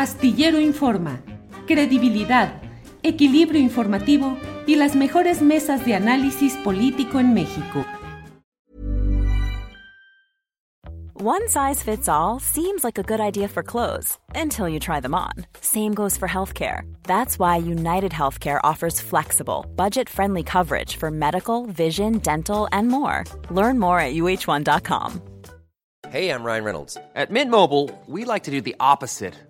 Astillero Informa, credibilidad, equilibrio informativo y las mejores mesas de análisis político en México. One size fits all seems like a good idea for clothes until you try them on. Same goes for healthcare. That's why United Healthcare offers flexible, budget friendly coverage for medical, vision, dental, and more. Learn more at uh1.com. Hey, I'm Ryan Reynolds. At Mint Mobile, we like to do the opposite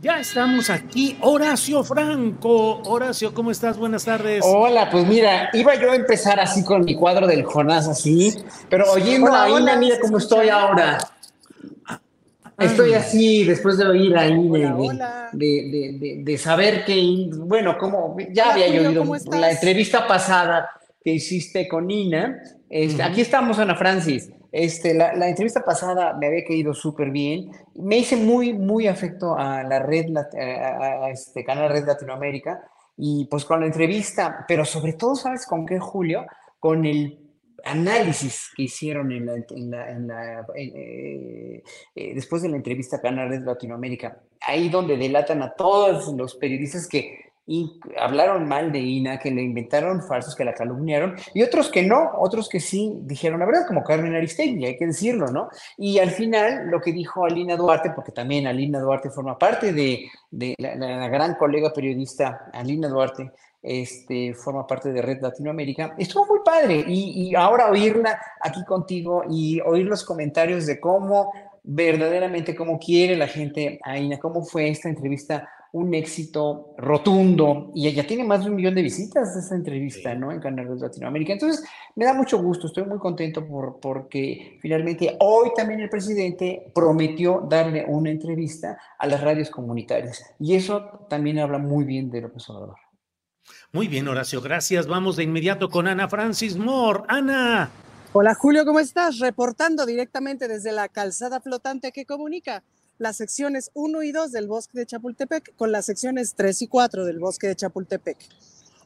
Ya estamos aquí. Horacio Franco. Horacio, ¿cómo estás? Buenas tardes. Hola, pues mira, iba yo a empezar así con mi cuadro del Jonás, así, pero oyendo a Ina, mira cómo estoy ahora. Estoy así después de oír ahí de, de, de- saber que, bueno, como ya había yo oído la entrevista pasada que hiciste con Ina. Este, Aquí estamos, Ana Francis. Este, la, entrevista pasada me había caído súper bien. Me hice muy, muy afecto a la red, a, este canal Red Latinoamérica y pues con la entrevista, pero sobre todo, ¿sabes con qué, Julio? Con el análisis que hicieron en la, en la- eh, eh, después de la entrevista a Canal Red Latinoamérica, ahí donde delatan a todos los periodistas que in- hablaron mal de Ina, que le inventaron falsos, que la calumniaron, y otros que no, otros que sí dijeron la verdad, como Carmen Aristegui, hay que decirlo, ¿no? Y al final, lo que dijo Alina Duarte, porque también Alina Duarte forma parte de, de la gran colega periodista Alina Duarte, este, forma parte de Red Latinoamérica. Estuvo muy padre y, y ahora oírla aquí contigo y oír los comentarios de cómo verdaderamente, cómo quiere la gente a Ina, cómo fue esta entrevista un éxito rotundo y ella tiene más de un millón de visitas de esta entrevista, ¿no? En Canal Red Latinoamérica. Entonces, me da mucho gusto, estoy muy contento por, porque finalmente hoy también el presidente prometió darle una entrevista a las radios comunitarias y eso también habla muy bien de López Obrador. Muy bien, Horacio, gracias. Vamos de inmediato con Ana Francis Moore. Ana. Hola Julio, ¿cómo estás? Reportando directamente desde la calzada flotante que comunica las secciones 1 y 2 del bosque de Chapultepec con las secciones 3 y 4 del bosque de Chapultepec.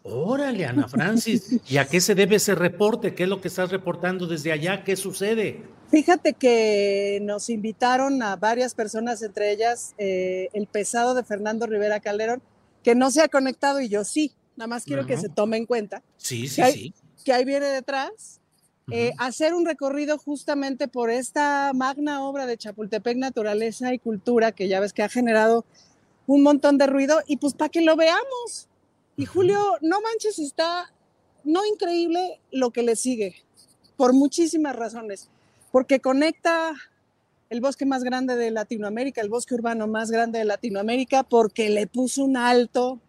Órale, Ana Francis. ¿Y a qué se debe ese reporte? ¿Qué es lo que estás reportando desde allá? ¿Qué sucede? Fíjate que nos invitaron a varias personas, entre ellas eh, el pesado de Fernando Rivera Calderón, que no se ha conectado y yo sí, nada más quiero que se tome en cuenta Sí, sí, sí. que ahí viene detrás eh, hacer un recorrido justamente por esta magna obra de Chapultepec Naturaleza y Cultura, que ya ves que ha generado un montón de ruido, y pues para que lo veamos. Y. Julio, no manches, está no increíble lo que le sigue, por muchísimas razones, porque conecta el bosque más grande de Latinoamérica, el bosque urbano más grande de Latinoamérica, porque le puso un alto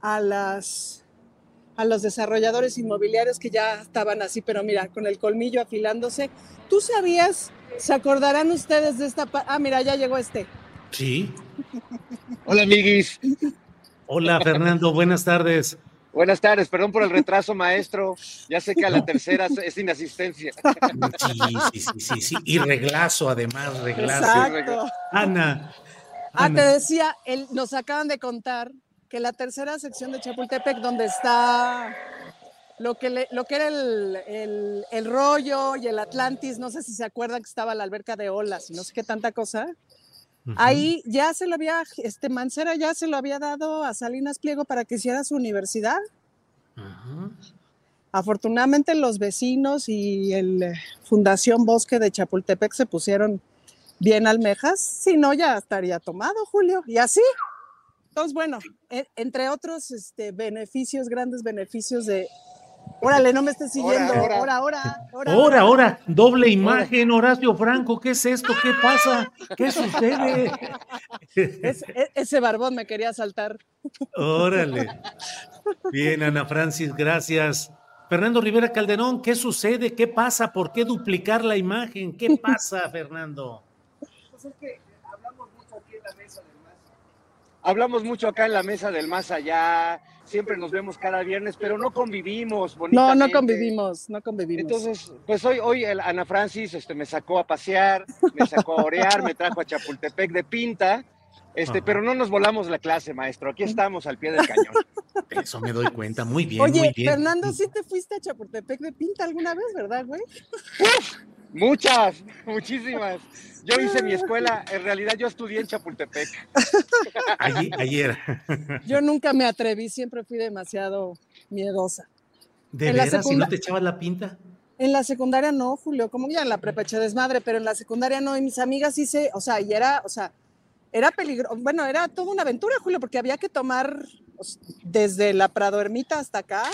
a las a los desarrolladores inmobiliarios que ya estaban así, pero mira, con el colmillo afilándose. ¿Tú sabías? ¿Se acordarán ustedes de esta? Ah, mira, ya llegó este. Sí. Hola, amiguis. Hola, Fernando, buenas tardes. Buenas tardes, perdón por el retraso, maestro. Ya sé que a la tercera es sin asistencia. Sí, sí, sí, sí, sí. Y reglazo, además, reglazo. Exacto. Ana. Ah, te decía, el- nos acaban de contar que la tercera sección de Chapultepec, donde está lo que, le- lo que era el, el- el rollo y el Atlantis, no sé si se acuerdan que estaba la alberca de olas y no sé qué tanta cosa. Ahí ya se lo había, este Mancera ya se lo había dado a Salinas Pliego para que hiciera su universidad. Afortunadamente los vecinos y el eh, Fundación Bosque de Chapultepec se pusieron bien almejas, si no ya estaría tomado, Julio, y así. Entonces, bueno, e- entre otros este, beneficios, grandes beneficios de... Órale, no me estés siguiendo. Ahora, Ahora, ahora. ahora, doble imagen, Horacio Franco, ¿qué es esto? ¿Qué pasa? ¿Qué sucede? Es- e- ese barbón me quería saltar. Órale. Bien, Ana Francis, gracias. Fernando Rivera Calderón, ¿qué sucede? ¿Qué pasa? ¿Por qué duplicar la imagen? ¿Qué pasa, Fernando? Hablamos mucho acá en la mesa del más allá, siempre nos vemos cada viernes, pero no convivimos No, no convivimos, no convivimos. Entonces, pues hoy, hoy el Ana Francis este, me sacó a pasear, me sacó a orear, me trajo a Chapultepec de pinta, este, Ajá. pero no nos volamos la clase, maestro. Aquí estamos al pie del cañón. Eso me doy cuenta. Muy bien, Oye, muy bien. Fernando, sí te fuiste a Chapultepec de pinta alguna vez, ¿verdad, güey? Muchas, muchísimas. Yo hice mi escuela, en realidad yo estudié en Chapultepec. Ayer, ayer. Yo nunca me atreví, siempre fui demasiado miedosa. ¿De En veras? ¿Si no te echabas la pinta? En la secundaria no, Julio, como ya en la prepa eché desmadre, pero en la secundaria no, y mis amigas se, o sea, y era, o sea, era peligroso, bueno, era toda una aventura, Julio, porque había que tomar o s- desde la Prado Ermita hasta acá,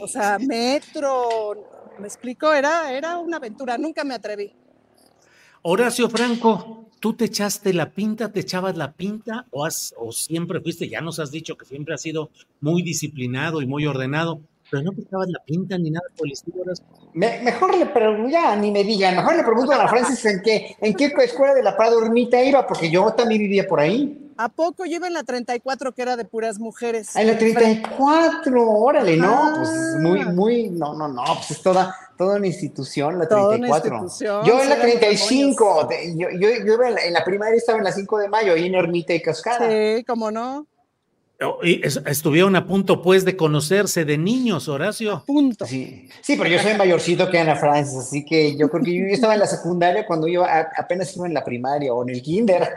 o sea, metro, me explico, era, era una aventura, nunca me atreví. Horacio Franco, ¿tú te echaste la pinta, te echabas la pinta o, has, o siempre fuiste, ya nos has dicho que siempre has sido muy disciplinado y muy ordenado, pero no te echabas la pinta ni nada por? Me- mejor le pregunto, ya ni me digan, mejor le pregunto a Ana Francis en qué, en qué escuela de la Prado Ermita iba, porque yo también vivía por ahí. ¿A poco yo iba en la 34 que era de puras mujeres? En la 34, órale, no, Ah. pues muy, muy, no, no, no, pues es toda, toda una institución, la Toda una 34. institución, yo en la eran 35, de- yo, yo, yo iba en la, en la primaria, estaba en la 5 de mayo, ahí en Ermita y Cascada. Sí, cómo no, Estuvieron a punto, pues, de conocerse de niños, Horacio. punto. Sí, sí, pero yo soy mayorcito que Ana Francis, así que yo creo que yo, estaba en la secundaria cuando yo a- apenas iba en la primaria o en el kinder.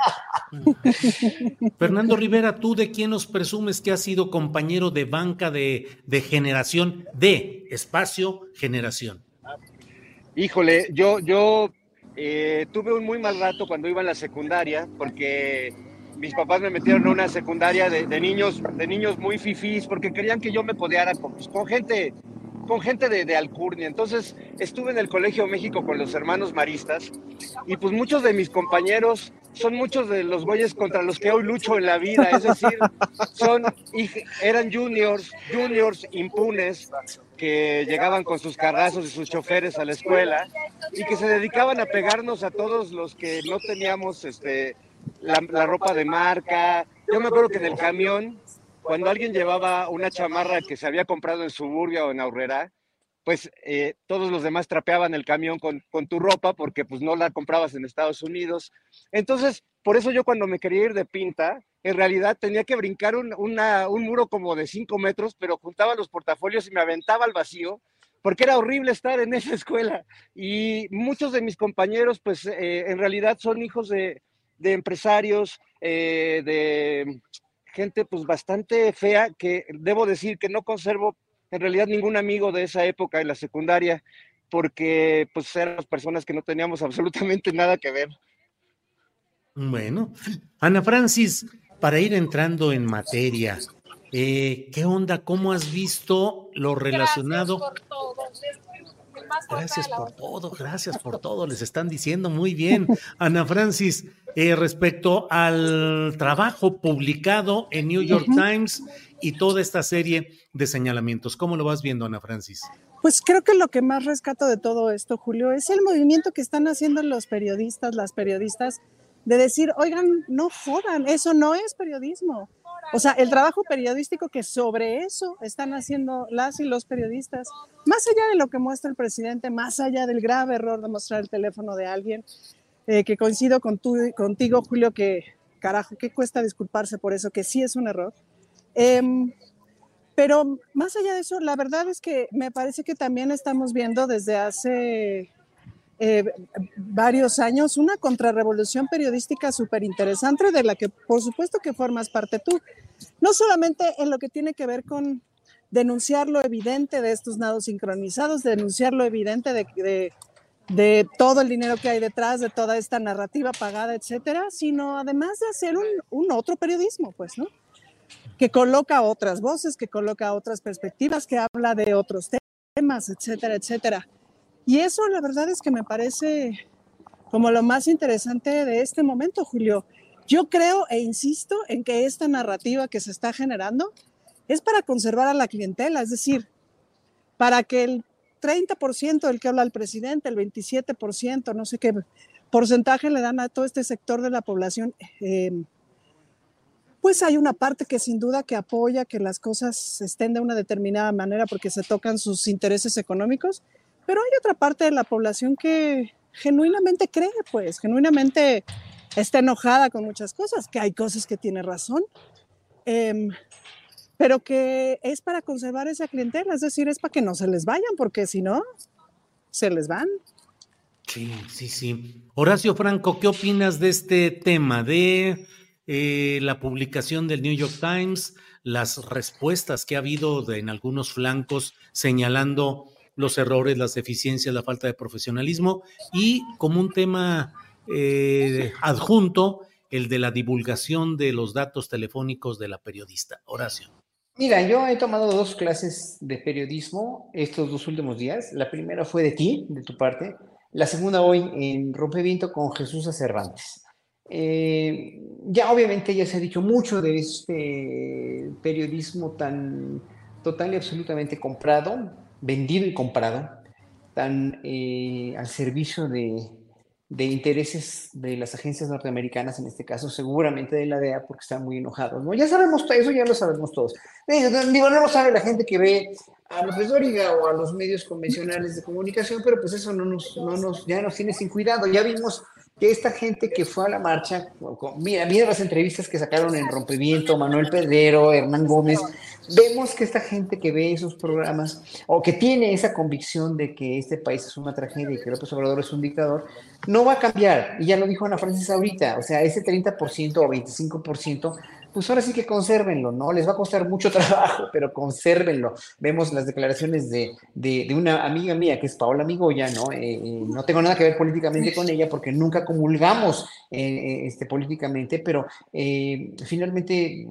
Fernando Rivera, ¿tú de quién nos presumes que has sido compañero de banca de, de generación, de espacio generación? Híjole, yo, yo eh, tuve un muy mal rato cuando iba en la secundaria, porque mis papás me metieron a una secundaria de, niños, de niños muy fifís, porque querían que yo me codeara con, pues, con gente, con gente de, alcurnia. Entonces estuve en el Colegio México con los hermanos maristas, y pues muchos de mis compañeros son muchos de los güeyes contra los que hoy lucho en la vida, es decir, eran juniors, juniors impunes, que llegaban con sus carrazos y sus choferes a la escuela y que se dedicaban a pegarnos a todos los que no teníamos este, la, ropa de marca. Yo me acuerdo que en el camión, cuando alguien llevaba una chamarra que se había comprado en Suburbia o en Aurrera, pues eh, todos los demás trapeaban el camión con, con tu ropa porque pues no la comprabas en Estados Unidos. Entonces, por eso yo cuando me quería ir de pinta, en realidad tenía que brincar un, una- un muro como de cinco metros, pero juntaba los portafolios y me aventaba al vacío, porque era horrible estar en esa escuela. Y muchos de mis compañeros, pues eh, en realidad son hijos de, de empresarios, eh, de gente pues bastante fea, que debo decir que no conservo en realidad ningún amigo de esa época en la secundaria, porque pues eran personas que no teníamos absolutamente nada que ver. Bueno, Ana Francis, para ir entrando en materia, eh, ¿qué onda? ¿Cómo has visto lo relacionado? Gracias por todo, gracias por todo, les están diciendo muy bien. Ana Francis, eh, respecto al trabajo publicado en New York Times y toda esta serie de señalamientos, ¿cómo lo vas viendo, Ana Francis? Pues creo que lo que más rescato de todo esto, Julio, es el movimiento que están haciendo los periodistas, las periodistas, de decir, oigan, no jodan, eso no es periodismo. O sea, el trabajo periodístico que sobre eso están haciendo las y los periodistas, más allá de lo que muestra el presidente, más allá del grave error de mostrar el teléfono de alguien, eh, que coincido con tu, contigo, Julio, que carajo, ¿qué cuesta disculparse por eso? Que sí es un error. Em, pero más allá de eso, la verdad es que me parece que también estamos viendo desde hace eh, varios años una contrarrevolución periodística súper interesante de la que por supuesto que formas parte tú. No solamente en lo que tiene que ver con denunciar lo evidente de estos nados sincronizados, denunciar lo evidente de, de, todo el dinero que hay detrás, de toda esta narrativa pagada, etcétera, sino además de hacer un, un otro periodismo, pues, ¿no? que coloca otras voces, que coloca otras perspectivas, que habla de otros temas, etcétera, etcétera. Y eso la verdad es que me parece como lo más interesante de este momento, Julio. Yo creo e insisto en que esta narrativa que se está generando es para conservar a la clientela, es decir, para que el 30% del que habla el presidente, el 27%, no sé qué porcentaje le dan a todo este sector de la población, eh, pues hay una parte que sin duda que apoya que las cosas estén de una determinada manera porque se tocan sus intereses económicos, pero hay otra parte de la población que genuinamente cree, pues, genuinamente está enojada con muchas cosas, que hay cosas que tiene razón, em, pero que es para conservar esa clientela, es decir, es para que no se les vayan, porque si no, se les van. Sí, sí, sí. Horacio Franco, ¿qué opinas de este tema de eh, la publicación del New York Times, las respuestas que ha habido en algunos flancos señalando los errores, las deficiencias, la falta de profesionalismo y como un tema eh, adjunto el de la divulgación de los datos telefónicos de la periodista. Horacio. Mira, yo he tomado dos clases de periodismo estos dos últimos días. La primera fue de ti, de tu parte. La segunda hoy en Rompeviento con Jesús Cervantes. Eh, ya obviamente ya se ha dicho mucho de este periodismo tan total y absolutamente comprado, vendido y comprado, tan eh, al servicio de, de intereses de las agencias norteamericanas, en este caso seguramente de la DEA, porque están muy enojados. ¿no? Ya sabemos eso, ya lo sabemos todos. Digo, no lo sabe la gente que ve a López Dóriga o a los medios convencionales de comunicación, pero pues eso no nos, no nos, ya nos tiene sin cuidado. Ya vimos que esta gente que fue a la marcha, mira, mira las entrevistas que sacaron en Rompeviento, Manuel Pedrero, Hernán Gómez, vemos que esta gente que ve esos programas o que tiene esa convicción de que este país es una tragedia y que López Obrador es un dictador, no va a cambiar. Y ya lo dijo Ana Francis ahorita, o sea, ese 30% o 25% pues ahora sí que consérvenlo, ¿no? Les va a costar mucho trabajo, pero consérvenlo. Vemos las declaraciones de, de, una amiga mía, que es Paola Migoya, ¿no? Eh, eh, no tengo nada que ver políticamente con ella porque nunca comulgamos eh, este, políticamente, pero finalmente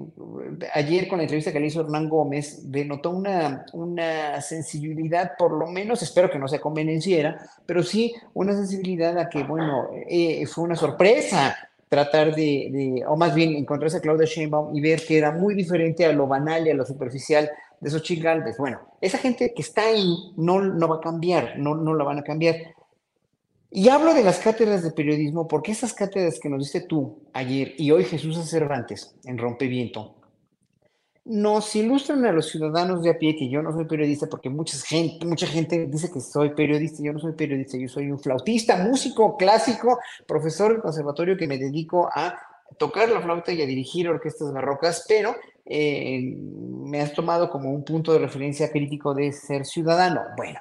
ayer con la entrevista que le hizo Hernán Gómez, denotó una, una sensibilidad, por lo menos, espero que no sea convenenciera, pero sí una sensibilidad a que, bueno, fue una sorpresa tratar de, o más bien encontrarse a Claudia Sheinbaum y ver que era muy diferente a lo banal y a lo superficial de esos chingaldes. Bueno, esa gente que está ahí no, no va a cambiar, no, no la van a cambiar. Y hablo de las cátedras de periodismo porque esas cátedras que nos diste tú ayer y hoy Jesús Cervantes en Rompeviento, nos ilustran a los ciudadanos de a pie que yo no soy periodista porque mucha gente, mucha gente dice que soy periodista, yo no soy periodista, yo soy un flautista, músico clásico, profesor del conservatorio que me dedico a tocar la flauta y a dirigir orquestas barrocas, pero eh, me has tomado como un punto de referencia crítico de ser ciudadano. Bueno,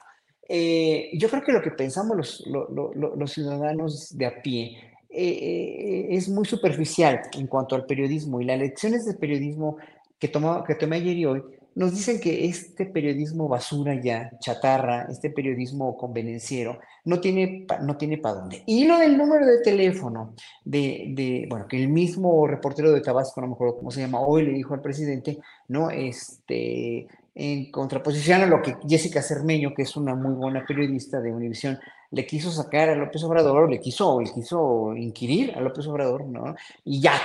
eh, yo creo que lo que pensamos los, los, ciudadanos de a pie eh, es muy superficial en cuanto al periodismo y las lecciones de periodismo que, tomó, que tomé ayer y hoy, nos dicen que este periodismo basura ya, chatarra, este periodismo convenenciero, no tiene, no tiene para dónde. Y lo del número de teléfono, de, de, bueno, que el mismo reportero de Tabasco, no me acuerdo cómo se llama, hoy le dijo al presidente, ¿no? Este, en contraposición a lo que Jessica Cermeño, que es una muy buena periodista de Univisión, le quiso sacar a López Obrador, le quiso, le quiso inquirir a López Obrador, ¿no? Y ya,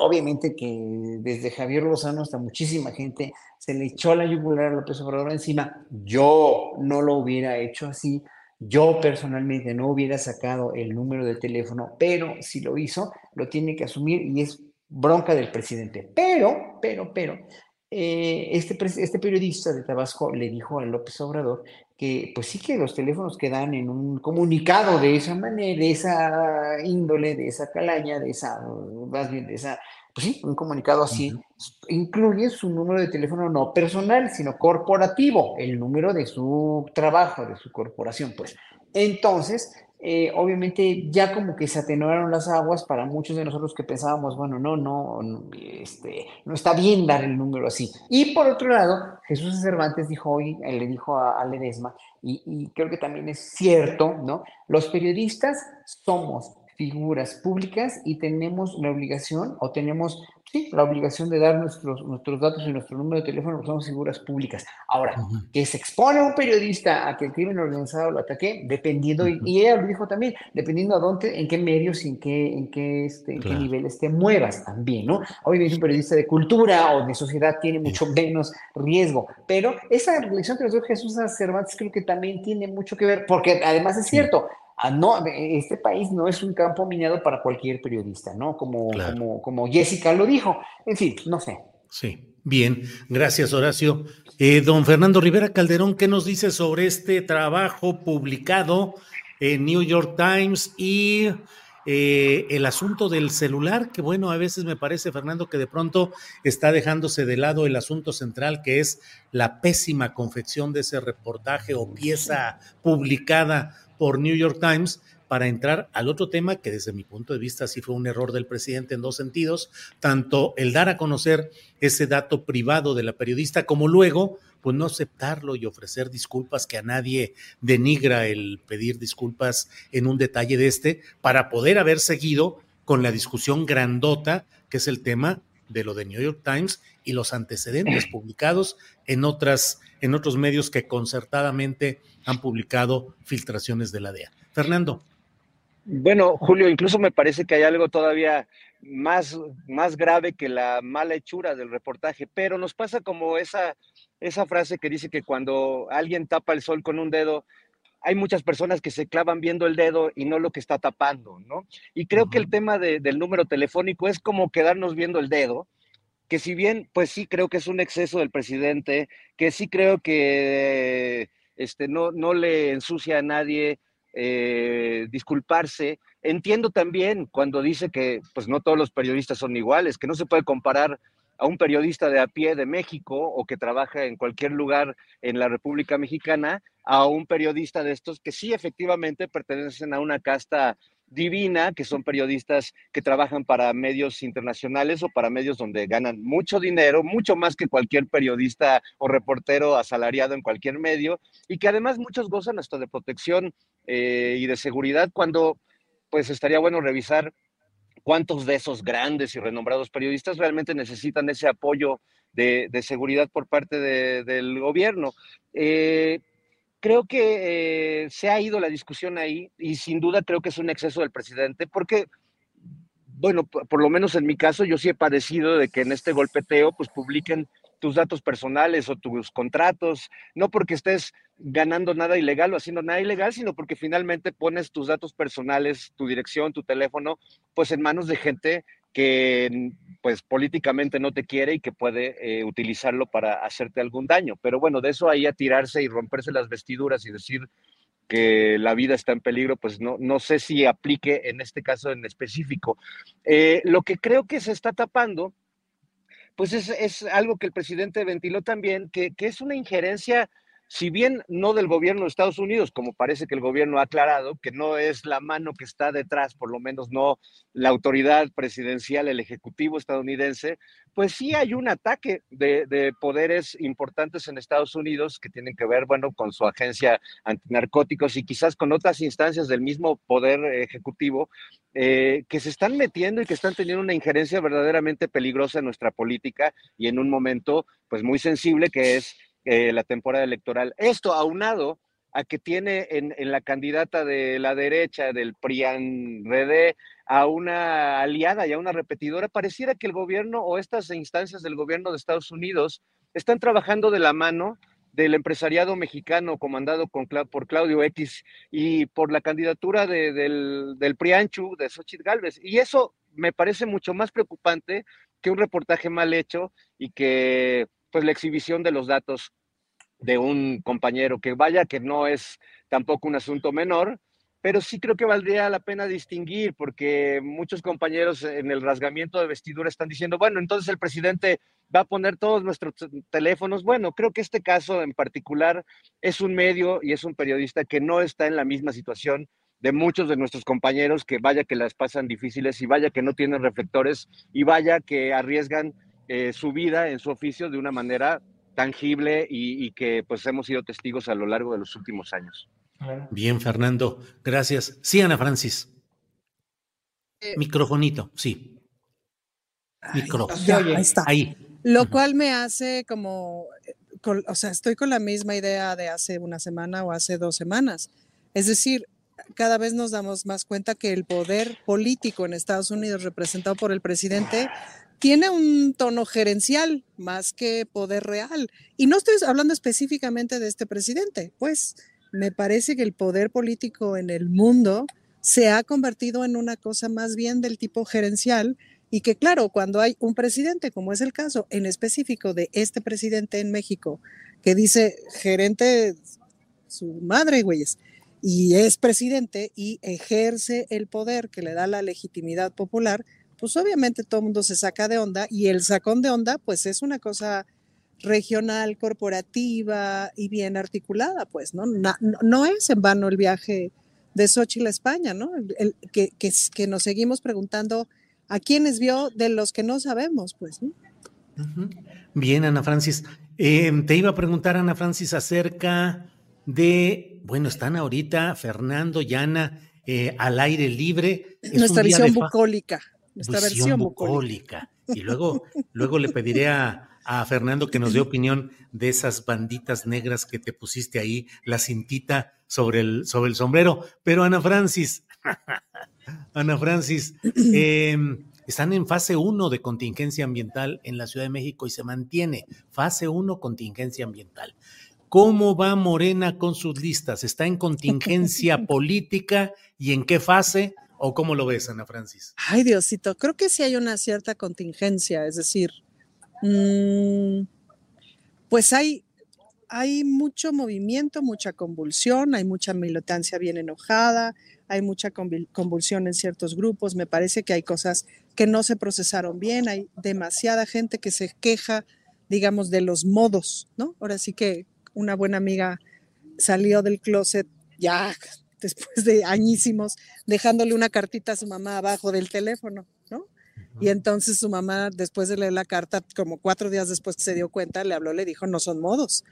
obviamente que desde Javier Lozano hasta muchísima gente se le echó la yugular a López Obrador encima. Yo no lo hubiera hecho así, yo personalmente no hubiera sacado el número de teléfono, pero si lo hizo, lo tiene que asumir y es bronca del presidente. Pero, pero, pero, eh, este, este periodista de Tabasco le dijo a López Obrador que pues sí que los teléfonos que dan en un comunicado de esa manera, de esa índole, de esa calaña, de esa, más bien de esa, pues sí, un comunicado así, incluye su número de teléfono no personal, sino corporativo, el número de su trabajo, de su corporación, pues. Entonces, eh, obviamente ya como que se atenuaron las aguas para muchos de nosotros que pensábamos, bueno, no, no, este, no está bien dar el número así. Y por otro lado, Jesús Cervantes dijo hoy, le dijo a, a Ledesma, y creo que también es cierto, ¿no? Los periodistas somos figuras públicas y tenemos la obligación o tenemos sí, la obligación de dar nuestros, nuestros datos y nuestro número de teléfono porque somos figuras públicas. Ahora, que se expone un periodista a que el crimen organizado lo ataque, dependiendo, y, ella lo dijo también, dependiendo a dónde, en qué medios y en qué, en qué, este, en qué niveles te muevas también, ¿no? Obviamente un periodista de cultura o de sociedad tiene mucho menos riesgo, pero esa reflexión que nos dio Jesús Cervantes creo que también tiene mucho que ver, porque además es cierto, Ah, no, este país no es un campo minado para cualquier periodista, ¿no? Como, como, como Jessica lo dijo. En fin, no sé. Sí, bien, gracias Horacio. Eh, don Fernando Rivera Calderón, ¿qué nos dice sobre este trabajo publicado en New York Times y eh, el asunto del celular? Que bueno, a veces me parece, Fernando, que de pronto está dejándose de lado el asunto central, que es la pésima confección de ese reportaje o pieza publicada por New York Times para entrar al otro tema que desde mi punto de vista sí fue un error del presidente en dos sentidos, tanto el dar a conocer ese dato privado de la periodista como luego pues no aceptarlo y ofrecer disculpas que a nadie denigra el pedir disculpas en un detalle de este para poder haber seguido con la discusión grandota que es el tema de lo de New York Times y los antecedentes publicados en otras en otros medios que concertadamente han publicado filtraciones de la DEA. Fernando. Bueno, Julio, incluso me parece que hay algo todavía más, más grave que la mala hechura del reportaje, pero nos pasa como esa, esa frase que dice que cuando alguien tapa el sol con un dedo, hay muchas personas que se clavan viendo el dedo y no lo que está tapando, ¿no? Y creo que el tema del número telefónico es como quedarnos viendo el dedo, que si bien, pues sí creo que es un exceso del presidente, que sí creo que este, no, no le ensucia a nadie, eh, disculparse. Entiendo también cuando dice que pues no todos los periodistas son iguales, que no se puede comparar a un periodista de a pie de México o que trabaja en cualquier lugar en la República Mexicana a un periodista de estos que sí efectivamente pertenecen a una casta divina, que son periodistas que trabajan para medios internacionales o para medios donde ganan mucho dinero, mucho más que cualquier periodista o reportero asalariado en cualquier medio, y que además muchos gozan hasta de protección eh, y de seguridad cuando pues estaría bueno revisar cuántos de esos grandes y renombrados periodistas realmente necesitan ese apoyo de, seguridad por parte del gobierno. Eh, creo que eh, se ha ido la discusión ahí y sin duda creo que es un exceso del presidente porque, bueno, por, lo menos en mi caso yo sí he padecido de que en este golpeteo pues publiquen tus datos personales o tus contratos, no porque estés ganando nada ilegal o haciendo nada ilegal, sino porque finalmente pones tus datos personales, tu dirección, tu teléfono, pues en manos de gente que pues políticamente no te quiere y que puede eh, utilizarlo para hacerte algún daño. Pero bueno, de eso ahí a tirarse y romperse las vestiduras y decir que la vida está en peligro, pues no, no sé si aplique en este caso en específico. Eh, lo que creo que se está tapando, pues es, es, algo que el presidente ventiló también, que, que es una injerencia si bien no del gobierno de Estados Unidos, como parece que el gobierno ha aclarado, que no es la mano que está detrás, por lo menos no la autoridad presidencial, el ejecutivo estadounidense, pues sí hay un ataque de, poderes importantes en Estados Unidos que tienen que ver, bueno, con su agencia antinarcóticos y quizás con otras instancias del mismo poder ejecutivo eh, que se están metiendo y que están teniendo una injerencia verdaderamente peligrosa en nuestra política y en un momento, pues muy sensible que es eh, la temporada electoral. Esto aunado a que tiene en, la candidata de la derecha, del PRIAN-RD, a una aliada y a una repetidora, pareciera que el gobierno o estas instancias del gobierno de Estados Unidos están trabajando de la mano del empresariado mexicano comandado por Claudio X y por la candidatura del, del PRIANCHU, de Xochitl Galvez. Y eso me parece mucho más preocupante que un reportaje mal hecho y que pues la exhibición de los datos de un compañero, que vaya que no es tampoco un asunto menor, pero sí creo que valdría la pena distinguir, porque muchos compañeros en el rasgamiento de vestidura están diciendo, bueno, entonces el presidente va a poner todos nuestros teléfonos. Bueno, creo que este caso en particular es un medio y es un periodista que no está en la misma situación de muchos de nuestros compañeros que vaya que las pasan difíciles y vaya que no tienen reflectores y vaya que arriesgan eh, su vida en su oficio de una manera tangible y, que pues hemos sido testigos a lo largo de los últimos años. Bien, Fernando, gracias. Sí, Ana Francis. Eh, Microfonito, sí. Micrófono. ahí está. Ahí. Lo cual me hace como, o sea, estoy con la misma idea de hace una semana o hace dos semanas. Es decir, cada vez nos damos más cuenta que el poder político en Estados Unidos representado por el presidente tiene un tono gerencial más que poder real. Y no estoy hablando específicamente de este presidente, pues me parece que el poder político en el mundo se ha convertido en una cosa más bien del tipo gerencial y que claro, cuando hay un presidente, como es el caso en específico de este presidente en México, que dice gerente su madre, güeyes, y es presidente y ejerce el poder que le da la legitimidad popular, pues obviamente todo el mundo se saca de onda y el sacón de onda pues es una cosa regional, corporativa y bien articulada, pues, ¿no? No, es en vano el viaje de Xochitl a España, ¿no? El, que, que, nos seguimos preguntando a quiénes vio de los que no sabemos, pues, ¿no? Bien, Ana Francis. Eh, te iba a preguntar, Ana Francis, acerca de, bueno, están ahorita Fernando y Ana eh, al aire libre. Nuestra visión bucólica. Nuestra versión bucólica. Y luego, luego le pediré a, a Fernando que nos dé opinión de esas banditas negras que te pusiste ahí, la cintita sobre el, sobre el sombrero. Pero Ana Francis, Ana Francis, em, están en fase 1 de contingencia ambiental en la Ciudad de México y se mantiene fase 1 contingencia ambiental. ¿Cómo va Morena con sus listas? ¿Está en contingencia política y en qué fase? ¿O cómo lo ves, Ana Francis? Ay, Diosito, creo que sí hay una cierta contingencia, es decir, Mm, pues hay, hay mucho movimiento, mucha convulsión, hay mucha militancia bien enojada, hay mucha convulsión en ciertos grupos, me parece que hay cosas que no se procesaron bien, hay demasiada gente que se queja, digamos, de los modos, ¿no? Ahora sí que una buena amiga salió del closet ya después de añísimos, dejándole una cartita a su mamá abajo del teléfono, ¿no? Y entonces su mamá, después de leer la carta, como cuatro días después que se dio cuenta, le habló, le dijo, no son modos.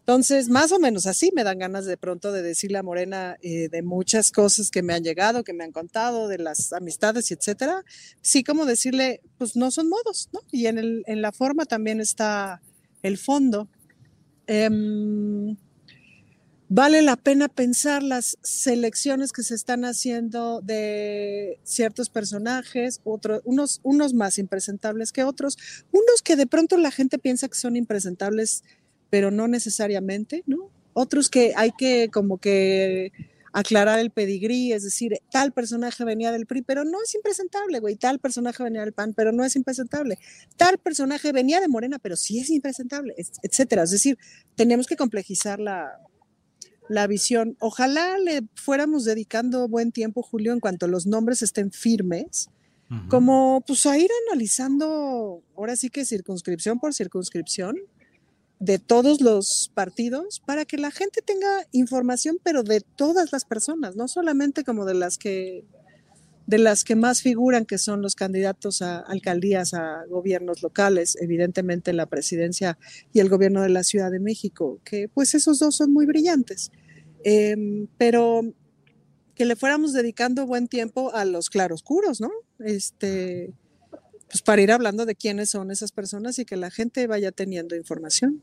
Entonces, más o menos así me dan ganas de pronto de decirle a Morena eh, de muchas cosas que me han llegado, que me han contado, de las amistades y etcétera. Sí, como decirle, pues no son modos, ¿no? Y en, el, en la forma también está el fondo. Em, vale la pena pensar las selecciones que se están haciendo de ciertos personajes, otros, unos, unos más impresentables que otros, unos que de pronto la gente piensa que son impresentables, pero no necesariamente, ¿no? Otros que hay que como que aclarar el pedigrí, es decir, tal personaje venía del PRI, pero no es impresentable, güey, tal personaje venía del PAN, pero no es impresentable, tal personaje venía de Morena, pero sí es impresentable, etcétera. Es decir, tenemos que complejizar la, la visión. Ojalá le fuéramos dedicando buen tiempo, Julio, en cuanto los nombres estén firmes, como pues a ir analizando, ahora sí que circunscripción por circunscripción, de todos los partidos, para que la gente tenga información, pero de todas las personas, no solamente como de las que de las que más figuran, que son los candidatos a alcaldías, a gobiernos locales, evidentemente la presidencia y el gobierno de la Ciudad de México, que pues esos dos son muy brillantes. Em, pero que le fuéramos dedicando buen tiempo a los claroscuros, ¿no? Este, pues para ir hablando de quiénes son esas personas y que la gente vaya teniendo información.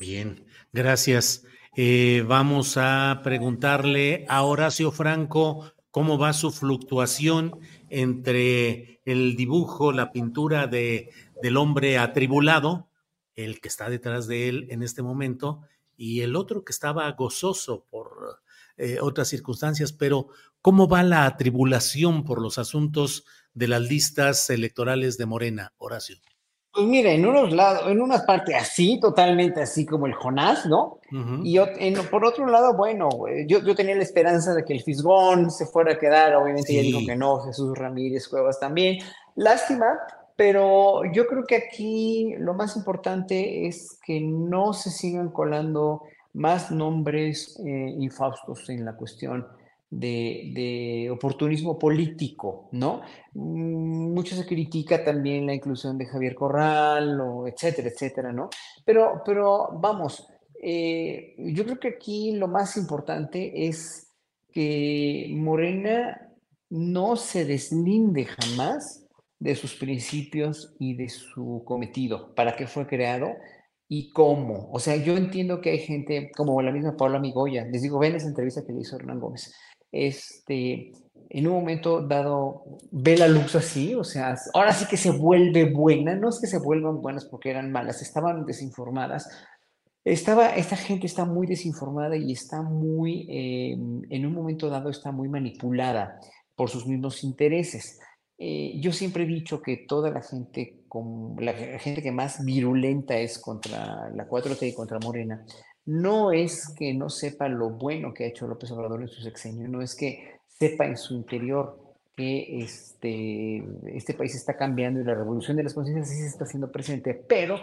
Bien, gracias. Eh, vamos a preguntarle a Horacio Franco cómo va su fluctuación entre el dibujo, la pintura de, del hombre atribulado, el que está detrás de él en este momento, y el otro que estaba gozoso por eh, otras circunstancias, pero ¿cómo va la atribulación por los asuntos de las listas electorales de Morena, Horacio? Pues mira, en unos lados, en una parte así, totalmente así como el Jonás, ¿no? Y por otro lado, bueno, yo, yo, tenía la esperanza de que el Fisgón se fuera a quedar, obviamente ya dijo que no, Jesús Ramírez Cuevas también. Lástima, pero yo creo que aquí lo más importante es que no se sigan colando más nombres eh, infaustos en la cuestión de, oportunismo político, ¿no? Mm, mucho se critica también la inclusión de Javier Corral, o etcétera, etcétera, ¿no? Pero, pero vamos, eh, yo creo que aquí lo más importante es que Morena no se deslinde jamás de sus principios y de su cometido, para qué fue creado y cómo. O sea, yo entiendo que hay gente como la misma Paula Migoya, les digo, ven esa entrevista que le hizo Hernán Gómez, este, en un momento dado ve la luz así, o sea, ahora sí que se vuelve buena, no es que se vuelvan buenas porque eran malas, estaban desinformadas, estaba, esta gente está muy desinformada y está muy, eh, en un momento dado, está muy manipulada por sus mismos intereses. Eh, yo siempre he dicho que toda la gente, con, la, gente que más virulenta es contra la 4T y contra Morena, no es que no sepa lo bueno que ha hecho López Obrador en su sexenio, no es que sepa en su interior que este, este país está cambiando y la revolución de las conciencias sí se está haciendo presente, pero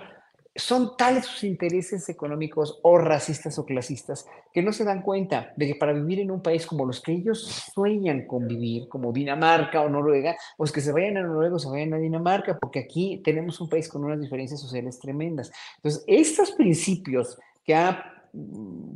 son tales sus intereses económicos o racistas o clasistas que no se dan cuenta de que para vivir en un país como los que ellos sueñan con vivir, como Dinamarca o Noruega, pues que se vayan a Noruega o se vayan a Dinamarca, porque aquí tenemos un país con unas diferencias sociales tremendas. Entonces, estos principios que ha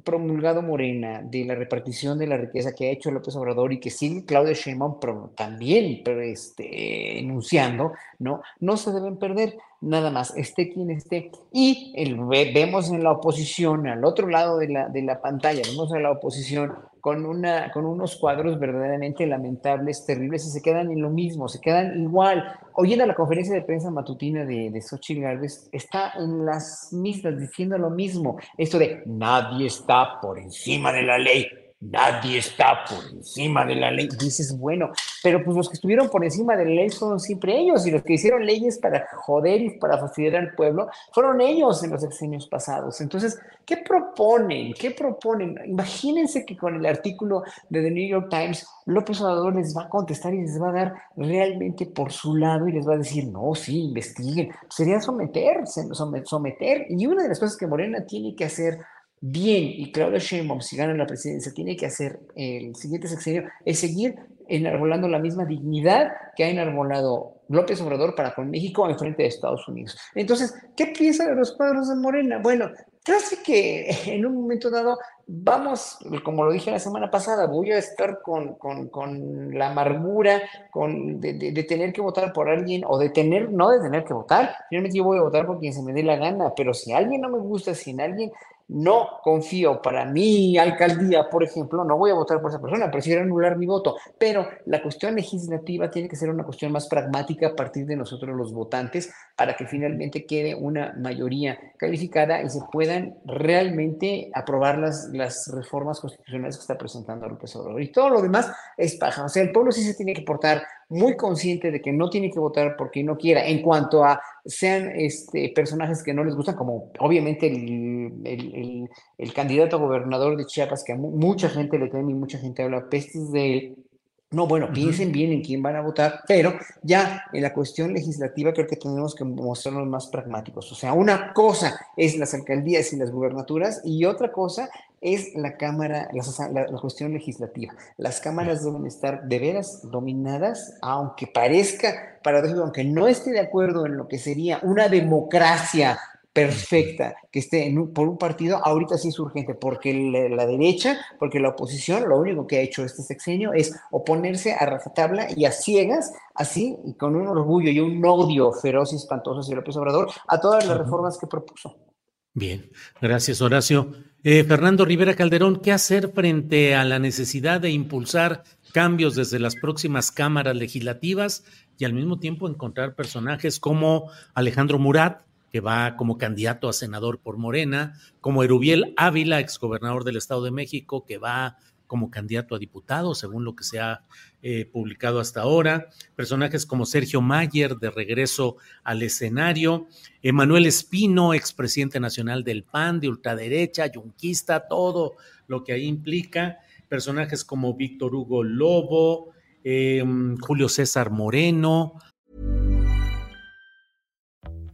promulgado Morena de la repartición de la riqueza que ha hecho López Obrador y que sigue Claudia Sheinbaum también pero este, enunciando, ¿no? No se deben perder, nada más, esté quien esté. Y el, vemos en la oposición, al otro lado de la, de la pantalla, vemos a la oposición con, una, con unos cuadros verdaderamente lamentables, terribles, y se quedan en lo mismo, se quedan igual. Oyendo la conferencia de prensa matutina de, de Xochitl Gálvez, está en las mismas, diciendo lo mismo, esto de nadie está por encima de la ley nadie está por encima de la ley. Dices, bueno, pero pues los que estuvieron por encima de la ley fueron siempre ellos y los que hicieron leyes para joder y para fastidiar al pueblo fueron ellos en los sexenios pasados. Entonces, ¿qué proponen? ¿Qué proponen? Imagínense que con el artículo de The New York Times, López Obrador les va a contestar y les va a dar realmente por su lado y les va a decir, no, sí, investiguen. Sería someterse, someter. Y una de las cosas que Morena tiene que hacer bien y Claudia Sheinbaum, si gana la presidencia, tiene que hacer el siguiente sexenio, es seguir enarbolando la misma dignidad que ha enarbolado López Obrador para con México en frente de Estados Unidos. Entonces, ¿qué piensan los cuadros de Morena? Bueno, casi que en un momento dado vamos, como lo dije la semana pasada, voy a estar con, con, con la amargura con, de, de, tener que votar por alguien o de tener, no de tener que votar, finalmente yo voy a votar por quien se me dé la gana, pero si alguien no me gusta, si en alguien no confío para mi alcaldía, por ejemplo, no voy a votar por esa persona, prefiero anular mi voto. Pero la cuestión legislativa tiene que ser una cuestión más pragmática a partir de nosotros los votantes para que finalmente quede una mayoría calificada y se puedan realmente aprobar las, las reformas constitucionales que está presentando López Obrador. Y todo lo demás es paja. O sea, el pueblo sí se tiene que portar muy consciente de que no tiene que votar porque no quiera, en cuanto a sean este, personajes que no les gustan, como obviamente el, el, candidato a gobernador de Chiapas, que a mucha gente le teme y mucha gente habla pestes de no, bueno, piensen bien en quién van a votar, pero ya en la cuestión legislativa creo que tenemos que mostrarnos más pragmáticos. O sea, una cosa es las alcaldías y las gubernaturas y otra cosa es la Cámara, la, la, cuestión legislativa. Las cámaras deben estar de veras dominadas, aunque parezca paradójico, aunque no esté de acuerdo en lo que sería una democracia perfecta que esté por un partido, ahorita sí es urgente, porque la, derecha, porque la oposición, lo único que ha hecho este sexenio es oponerse a rajatabla y a ciegas, así, y con un orgullo y un odio feroz y espantoso hacia López Obrador, a todas las reformas que propuso. Bien, gracias Horacio. Eh, Fernando Rivera Calderón, ¿qué hacer frente a la necesidad de impulsar cambios desde las próximas cámaras legislativas y al mismo tiempo encontrar personajes como Alejandro Murat, que va como candidato a senador por Morena, como Erubiel Ávila, exgobernador del Estado de México, que va como candidato a diputado, según lo que se ha eh, publicado hasta ahora. Personajes como Sergio Mayer, de regreso al escenario. Emanuel Espino, expresidente nacional del PAN, de ultraderecha, yunquista, todo lo que ahí implica. Personajes como Víctor Hugo Lobo, em, Julio César Moreno,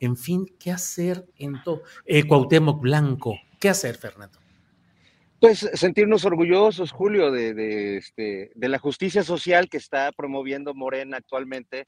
En fin, ¿qué hacer en todo? Eh, Cuauhtémoc Blanco, ¿qué hacer, Fernando? Pues sentirnos orgullosos, Julio, de, de, este, de la justicia social que está promoviendo Morena actualmente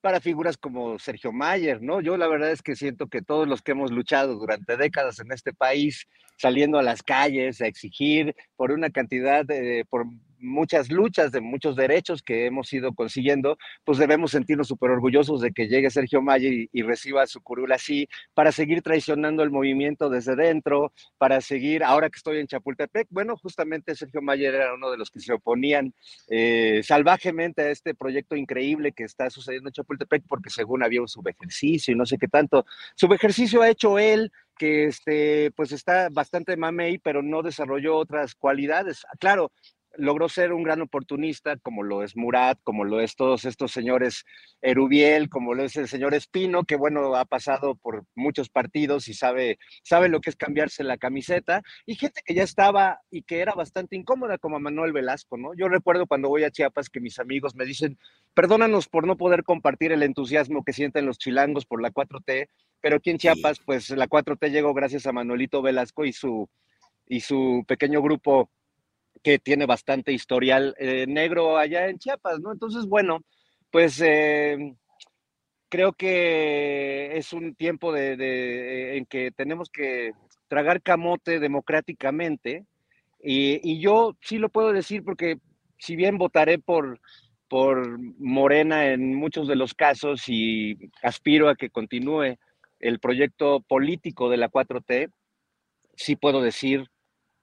para figuras como Sergio Mayer, ¿no? Yo la verdad es que siento que todos los que hemos luchado durante décadas en este país, saliendo a las calles a exigir por una cantidad de, por muchas luchas, de muchos derechos que hemos ido consiguiendo, pues debemos sentirnos súper orgullosos de que llegue Sergio Mayer y, y, reciba su curul así, para seguir traicionando el movimiento desde dentro, para seguir, ahora que estoy en Chapultepec, bueno, justamente Sergio Mayer era uno de los que se oponían eh, salvajemente a este proyecto increíble que está sucediendo en Chapultepec, porque según había un subejercicio y no sé qué tanto. Subejercicio ha hecho él, que este, pues está bastante mamey, pero no desarrolló otras cualidades. Claro, logró ser un gran oportunista, como lo es Murat, como lo es todos estos señores Erubiel, como lo es el señor Espino, que bueno, ha pasado por muchos partidos y sabe, sabe lo que es cambiarse la camiseta, y gente que ya estaba y que era bastante incómoda, como Manuel Velasco, ¿no? Yo recuerdo cuando voy a Chiapas que mis amigos me dicen, perdónanos por no poder compartir el entusiasmo que sienten los chilangos por la 4T, pero aquí en Chiapas, pues la 4T llegó gracias a Manuelito Velasco y su, y su pequeño grupo que tiene bastante historial eh, negro allá en Chiapas, ¿no? Entonces, bueno, pues eh, creo que es un tiempo de, en que tenemos que tragar camote democráticamente y, y, yo sí lo puedo decir porque si bien votaré por, por Morena en muchos de los casos y aspiro a que continúe el proyecto político de la 4T, sí puedo decir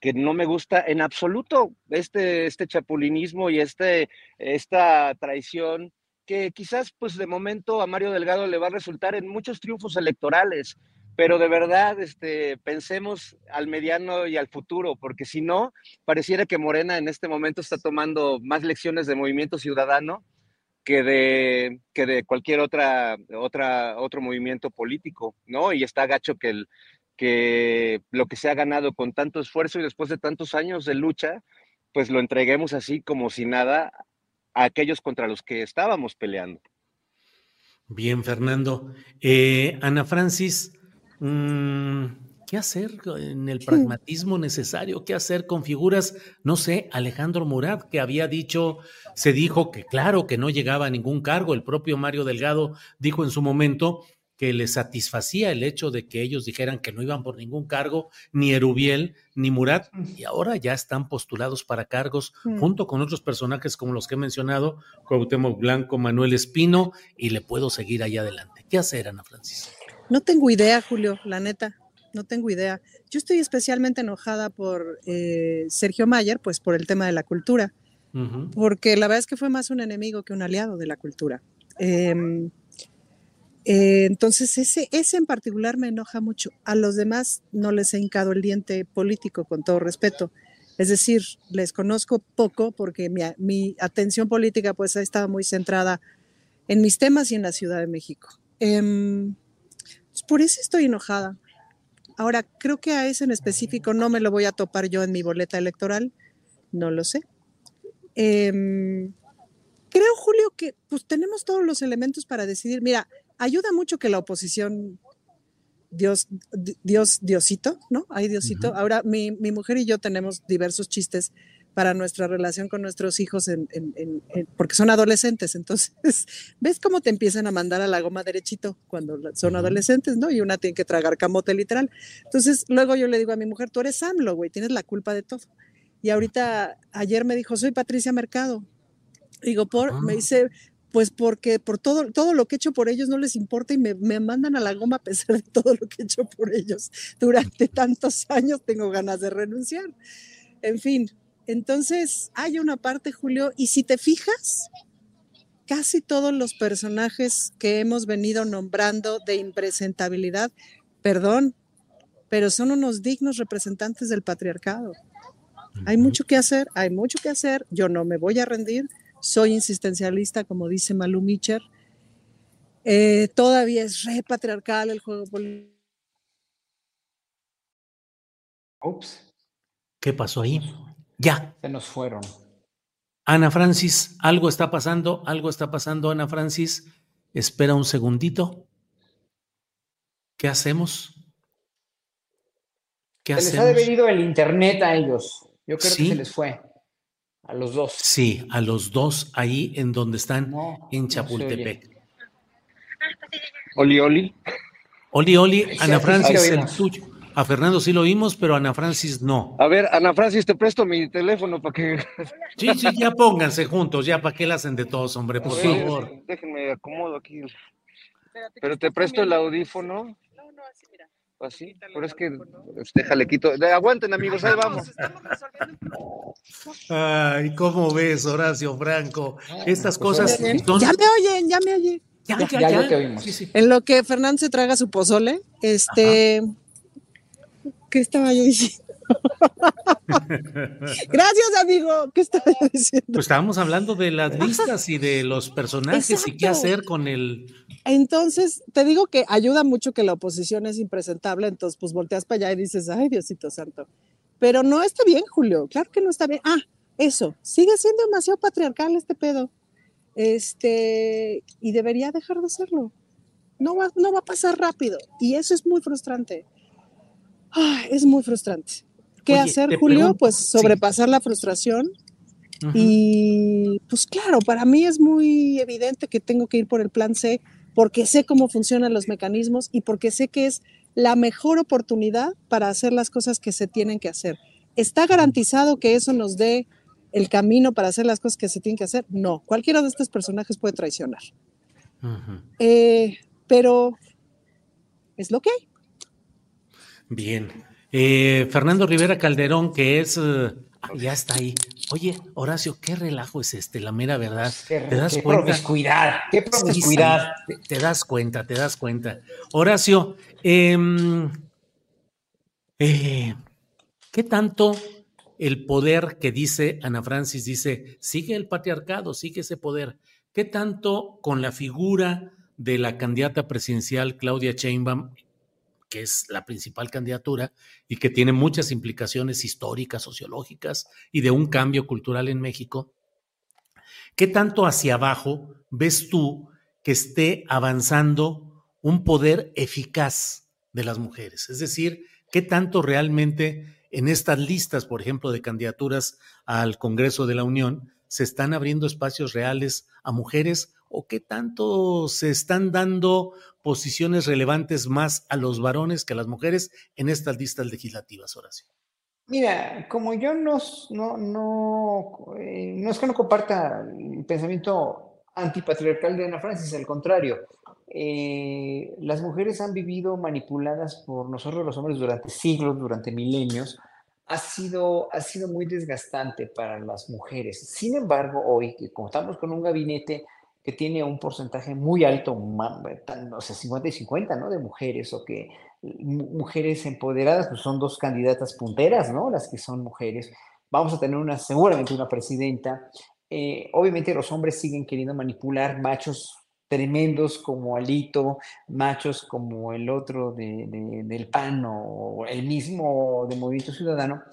que no me gusta en absoluto este, este chapulinismo y este, esta traición que quizás pues de momento a Mario Delgado le va a resultar en muchos triunfos electorales, pero de verdad este, pensemos al mediano y al futuro, porque si no, pareciera que Morena en este momento está tomando más lecciones de movimiento ciudadano que de, que de cualquier otra, otra, otro movimiento político, ¿no? Y está gacho que el, que lo que se ha ganado con tanto esfuerzo y después de tantos años de lucha, pues lo entreguemos así como si nada a aquellos contra los que estábamos peleando. Bien, Fernando. Eh, Ana Francis, mmm, ¿qué hacer en el pragmatismo necesario? ¿Qué hacer con figuras, no sé, Alejandro Murat, que había dicho, se dijo que claro, que no llegaba a ningún cargo, el propio Mario Delgado dijo en su momento que les satisfacía el hecho de que ellos dijeran que no iban por ningún cargo, ni Erubiel ni Murat, y ahora ya están postulados para cargos mm. junto con otros personajes como los que he mencionado, Cuauhtémoc Blanco, Manuel Espino, y le puedo seguir ahí adelante. ¿Qué hacer, Ana Francis? No tengo idea, Julio, la neta, no tengo idea. Yo estoy especialmente enojada por eh, Sergio Mayer, pues por el tema de la cultura, uh -huh. porque la verdad es que fue más un enemigo que un aliado de la cultura. Eh, eh, entonces, ese, ese en particular me enoja mucho. A los demás no les he hincado el diente político, con todo respeto. Es decir, les conozco poco porque mi, atención política pues ha estado muy centrada en mis temas y en la Ciudad de México. Eh, pues por eso estoy enojada. Ahora, creo que a ese en específico no me lo voy a topar yo en mi boleta electoral, no lo sé. Eh, creo, Julio, que pues tenemos todos los elementos para decidir. Mira, ayuda mucho que la oposición, Dios, Dios, Diosito, ¿no? Hay Diosito. Uh -huh. Ahora, mi, mi, mujer y yo tenemos diversos chistes para nuestra relación con nuestros hijos, en, en, en, porque son adolescentes. Entonces, ¿ves cómo te empiezan a mandar a la goma derechito cuando son adolescentes, ¿no? Y una tiene que tragar camote literal. Entonces, luego yo le digo a mi mujer, tú eres AMLO, güey, tienes la culpa de todo. Y ahorita, ayer me dijo, soy Patricia Mercado. Digo, por, me dice, pues porque por todo, todo lo que he hecho por ellos no les importa y me, me, mandan a la goma a pesar de todo lo que he hecho por ellos. Durante tantos años tengo ganas de renunciar. En fin, entonces hay una parte, Julio, y si te fijas, casi todos los personajes que hemos venido nombrando de impresentabilidad, perdón, pero son unos dignos representantes del patriarcado. Hay mucho que hacer, hay mucho que hacer, yo no me voy a rendir, soy insistencialista, como dice Malu Mitcher, Eh, todavía es re patriarcal el juego político. Ups. ¿Qué pasó ahí? Ya. Se nos fueron. Ana Francis, algo está pasando, algo está pasando, Ana Francis. Espera un segundito. ¿Qué hacemos? ¿Qué se les ha debido el internet a ellos. Yo creo que se les fue. A los dos. Sí, a los dos ahí en donde están en Chapultepec. oli, oli. Oli, oli, Ana Francis, el tuyo. A Fernando sí lo vimos, pero a Ana Francis no. A ver, Ana Francis, te presto mi teléfono para que. Sí, sí, ya pónganse juntos, ya para que la hacen de todos, hombre, por favor. Déjenme acomodo aquí. Pero te presto el audífono. No, no, así, mira. Así, pero es que pues, déjale quito. Aguanten, amigos, ahí vamos. Ay, ¿cómo ves, Horacio Franco? Estas pues, cosas. Ya me oyen, ya me oyen. Ya, ya, ya, ya, te oímos. En lo que Fernando se traga su pozole, este. ¿Qué estaba yo diciendo? Gracias, amigo. ¿Qué estaba diciendo? Pues estábamos hablando de las listas y de los personajes y qué hacer con el. Entonces, te digo que ayuda mucho que la oposición es impresentable, entonces pues volteas para allá y dices, ay, Diosito Santo. Pero no está bien, Julio, claro que no está bien. Ah, eso, sigue siendo demasiado patriarcal este pedo. Este, y debería dejar de serlo. No va, no va a pasar rápido. Y eso es muy frustrante es muy frustrante. ¿Qué hacer, Julio? pues sobrepasar la frustración. Y pues claro, para mí es muy evidente que tengo que ir por el plan C porque sé cómo funcionan los mecanismos y porque sé que es la mejor oportunidad para hacer las cosas que se tienen que hacer. ¿Está garantizado que eso nos dé el camino para hacer las cosas que se tienen que hacer? No, cualquiera de estos personajes puede traicionar. Eh, pero es lo que hay. Bien. Eh, Fernando Rivera Calderón, que es. Eh, ya está ahí. Oye, Horacio, qué relajo es este, la mera verdad. ¿Te das qué cuenta? Promiscuidad, qué promiscuidad. te, das cuenta, te das cuenta. Horacio, em, eh, ¿qué tanto el poder que dice Ana Francis dice, sigue el patriarcado, sigue ese poder? ¿Qué tanto con la figura de la candidata presidencial Claudia Sheinbaum que es la principal candidatura y que tiene muchas implicaciones históricas, sociológicas y de un cambio cultural en México, ¿qué tanto hacia abajo ves tú que esté avanzando un poder eficaz de las mujeres? Es decir, ¿qué tanto realmente en estas listas, por ejemplo, de candidaturas al Congreso de la Unión, se están abriendo espacios reales a mujeres o qué tanto se están dando posiciones relevantes más a los varones que a las mujeres en estas listas legislativas, Horacio? Mira, como yo no, no, no, eh, no es que no comparta el pensamiento antipatriarcal de Ana Francis, al contrario, eh, las mujeres han vivido manipuladas por nosotros los hombres durante siglos, durante milenios, ha sido, ha sido muy desgastante para las mujeres. Sin embargo, hoy que contamos con un gabinete que tiene un porcentaje muy alto, o sea, 50 y 50, ¿no? De mujeres, o que mujeres empoderadas, pues son dos candidatas punteras, ¿no? Las que son mujeres. Vamos a tener una, seguramente una presidenta. Eh, obviamente los hombres siguen queriendo manipular machos tremendos como Alito, machos como el otro de, del PAN o el mismo de Movimiento Ciudadano,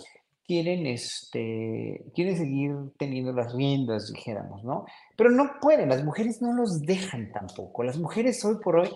quieren, este, quieren seguir teniendo las riendas, dijéramos, ¿no? Pero no pueden, las mujeres no los dejan tampoco. Las mujeres hoy por hoy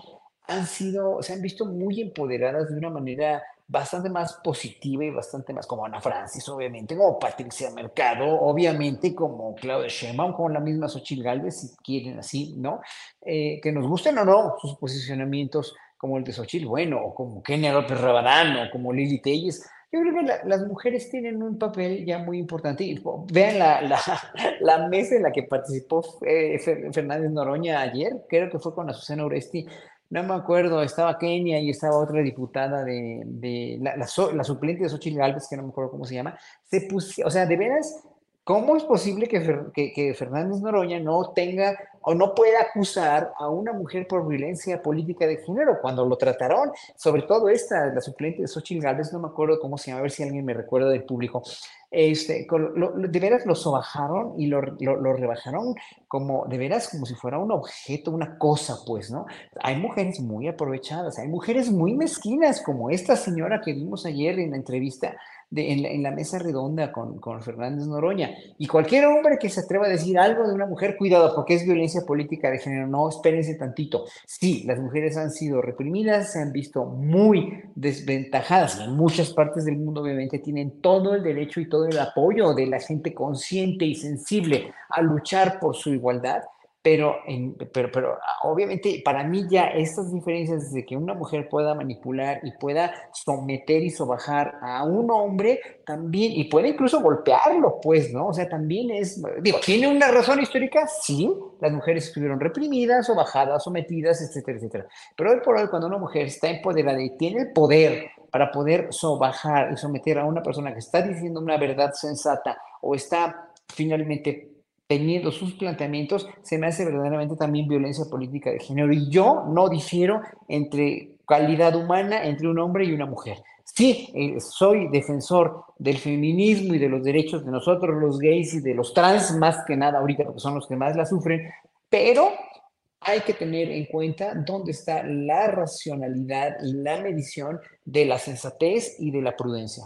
han sido, se han visto muy empoderadas de una manera bastante más positiva y bastante más como Ana Francis, obviamente, como Patricia Mercado, obviamente como Claudia Sheinbaum, como la misma Xochitl Galvez, si quieren así, ¿no? Eh, que nos gusten o no sus posicionamientos como el de Xochitl, bueno, o como Kenia López Rabadán, o como Lili Telles, yo creo que las mujeres tienen un papel ya muy importante. vean la, la, la, mesa en la que participó eh, Fernández Noroña ayer, creo que fue con Azucena Oresti. No me acuerdo, estaba Kenia y estaba otra diputada de, de la, suplente de Xochitl Gálvez, que no me acuerdo cómo se llama. Se puso, o sea, de veras, ¿cómo es posible que, que Fernández Noroña no tenga o no puede acusar a una mujer por violencia política de género cuando lo trataron, sobre todo esta, la suplente de Xochitl Gálvez, no me acuerdo cómo se llama, a ver si alguien me recuerda del público, este, de veras lo sobajaron y lo, lo, rebajaron como, de veras, como si fuera un objeto, una cosa, pues, ¿no? Hay mujeres muy aprovechadas, hay mujeres muy mezquinas, como esta señora que vimos ayer en la entrevista, en, la, mesa redonda con, con, Fernández Noroña. Y cualquier hombre que se atreva a decir algo de una mujer, cuidado, porque es violencia política de género, no, espérense tantito. Sí, las mujeres han sido reprimidas, se han visto muy desventajadas. En muchas partes del mundo, obviamente, tienen todo el derecho y todo el apoyo de la gente consciente y sensible a luchar por su igualdad pero, pero, pero ah, obviamente para mí ya estas diferencias de que una mujer pueda manipular y pueda someter y sobajar a un hombre también, y puede incluso golpearlo, pues, ¿no? O sea, también es, digo, ¿tiene una razón histórica? Sí, las mujeres estuvieron reprimidas, sobajadas, sometidas, etcétera, etcétera. Pero hoy por hoy, cuando una mujer está empoderada y tiene el poder para poder sobajar y someter a una persona que está diciendo una verdad sensata o está finalmente teniendo sus planteamientos, se me hace verdaderamente también violencia política de género. Y yo no difiero entre calidad humana entre un hombre y una mujer. Sí, eh, soy defensor del feminismo y de los derechos de nosotros, los gays y de los trans, más que nada ahorita, porque son los que más la sufren, pero hay que tener en cuenta dónde está la racionalidad y la medición de la sensatez y de la prudencia.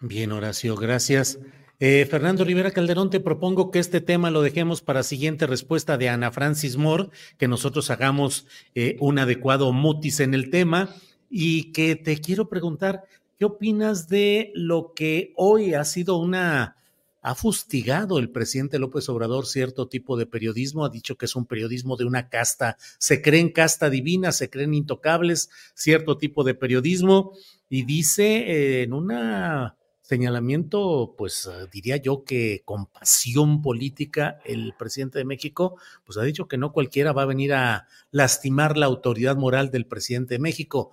Bien, Horacio, gracias. Eh, Fernando Rivera Calderón, te propongo que este tema lo dejemos para siguiente respuesta de Ana Francis Moore, que nosotros hagamos eh, un adecuado mutis en el tema. Y que te quiero preguntar, ¿qué opinas de lo que hoy ha sido una... Ha fustigado el presidente López Obrador cierto tipo de periodismo, ha dicho que es un periodismo de una casta, se creen casta divina, se creen intocables, cierto tipo de periodismo, y dice eh, en una señalamiento, pues eh, diría yo que con pasión política, el presidente de México, pues ha dicho que no cualquiera va a venir a lastimar la autoridad moral del presidente de México.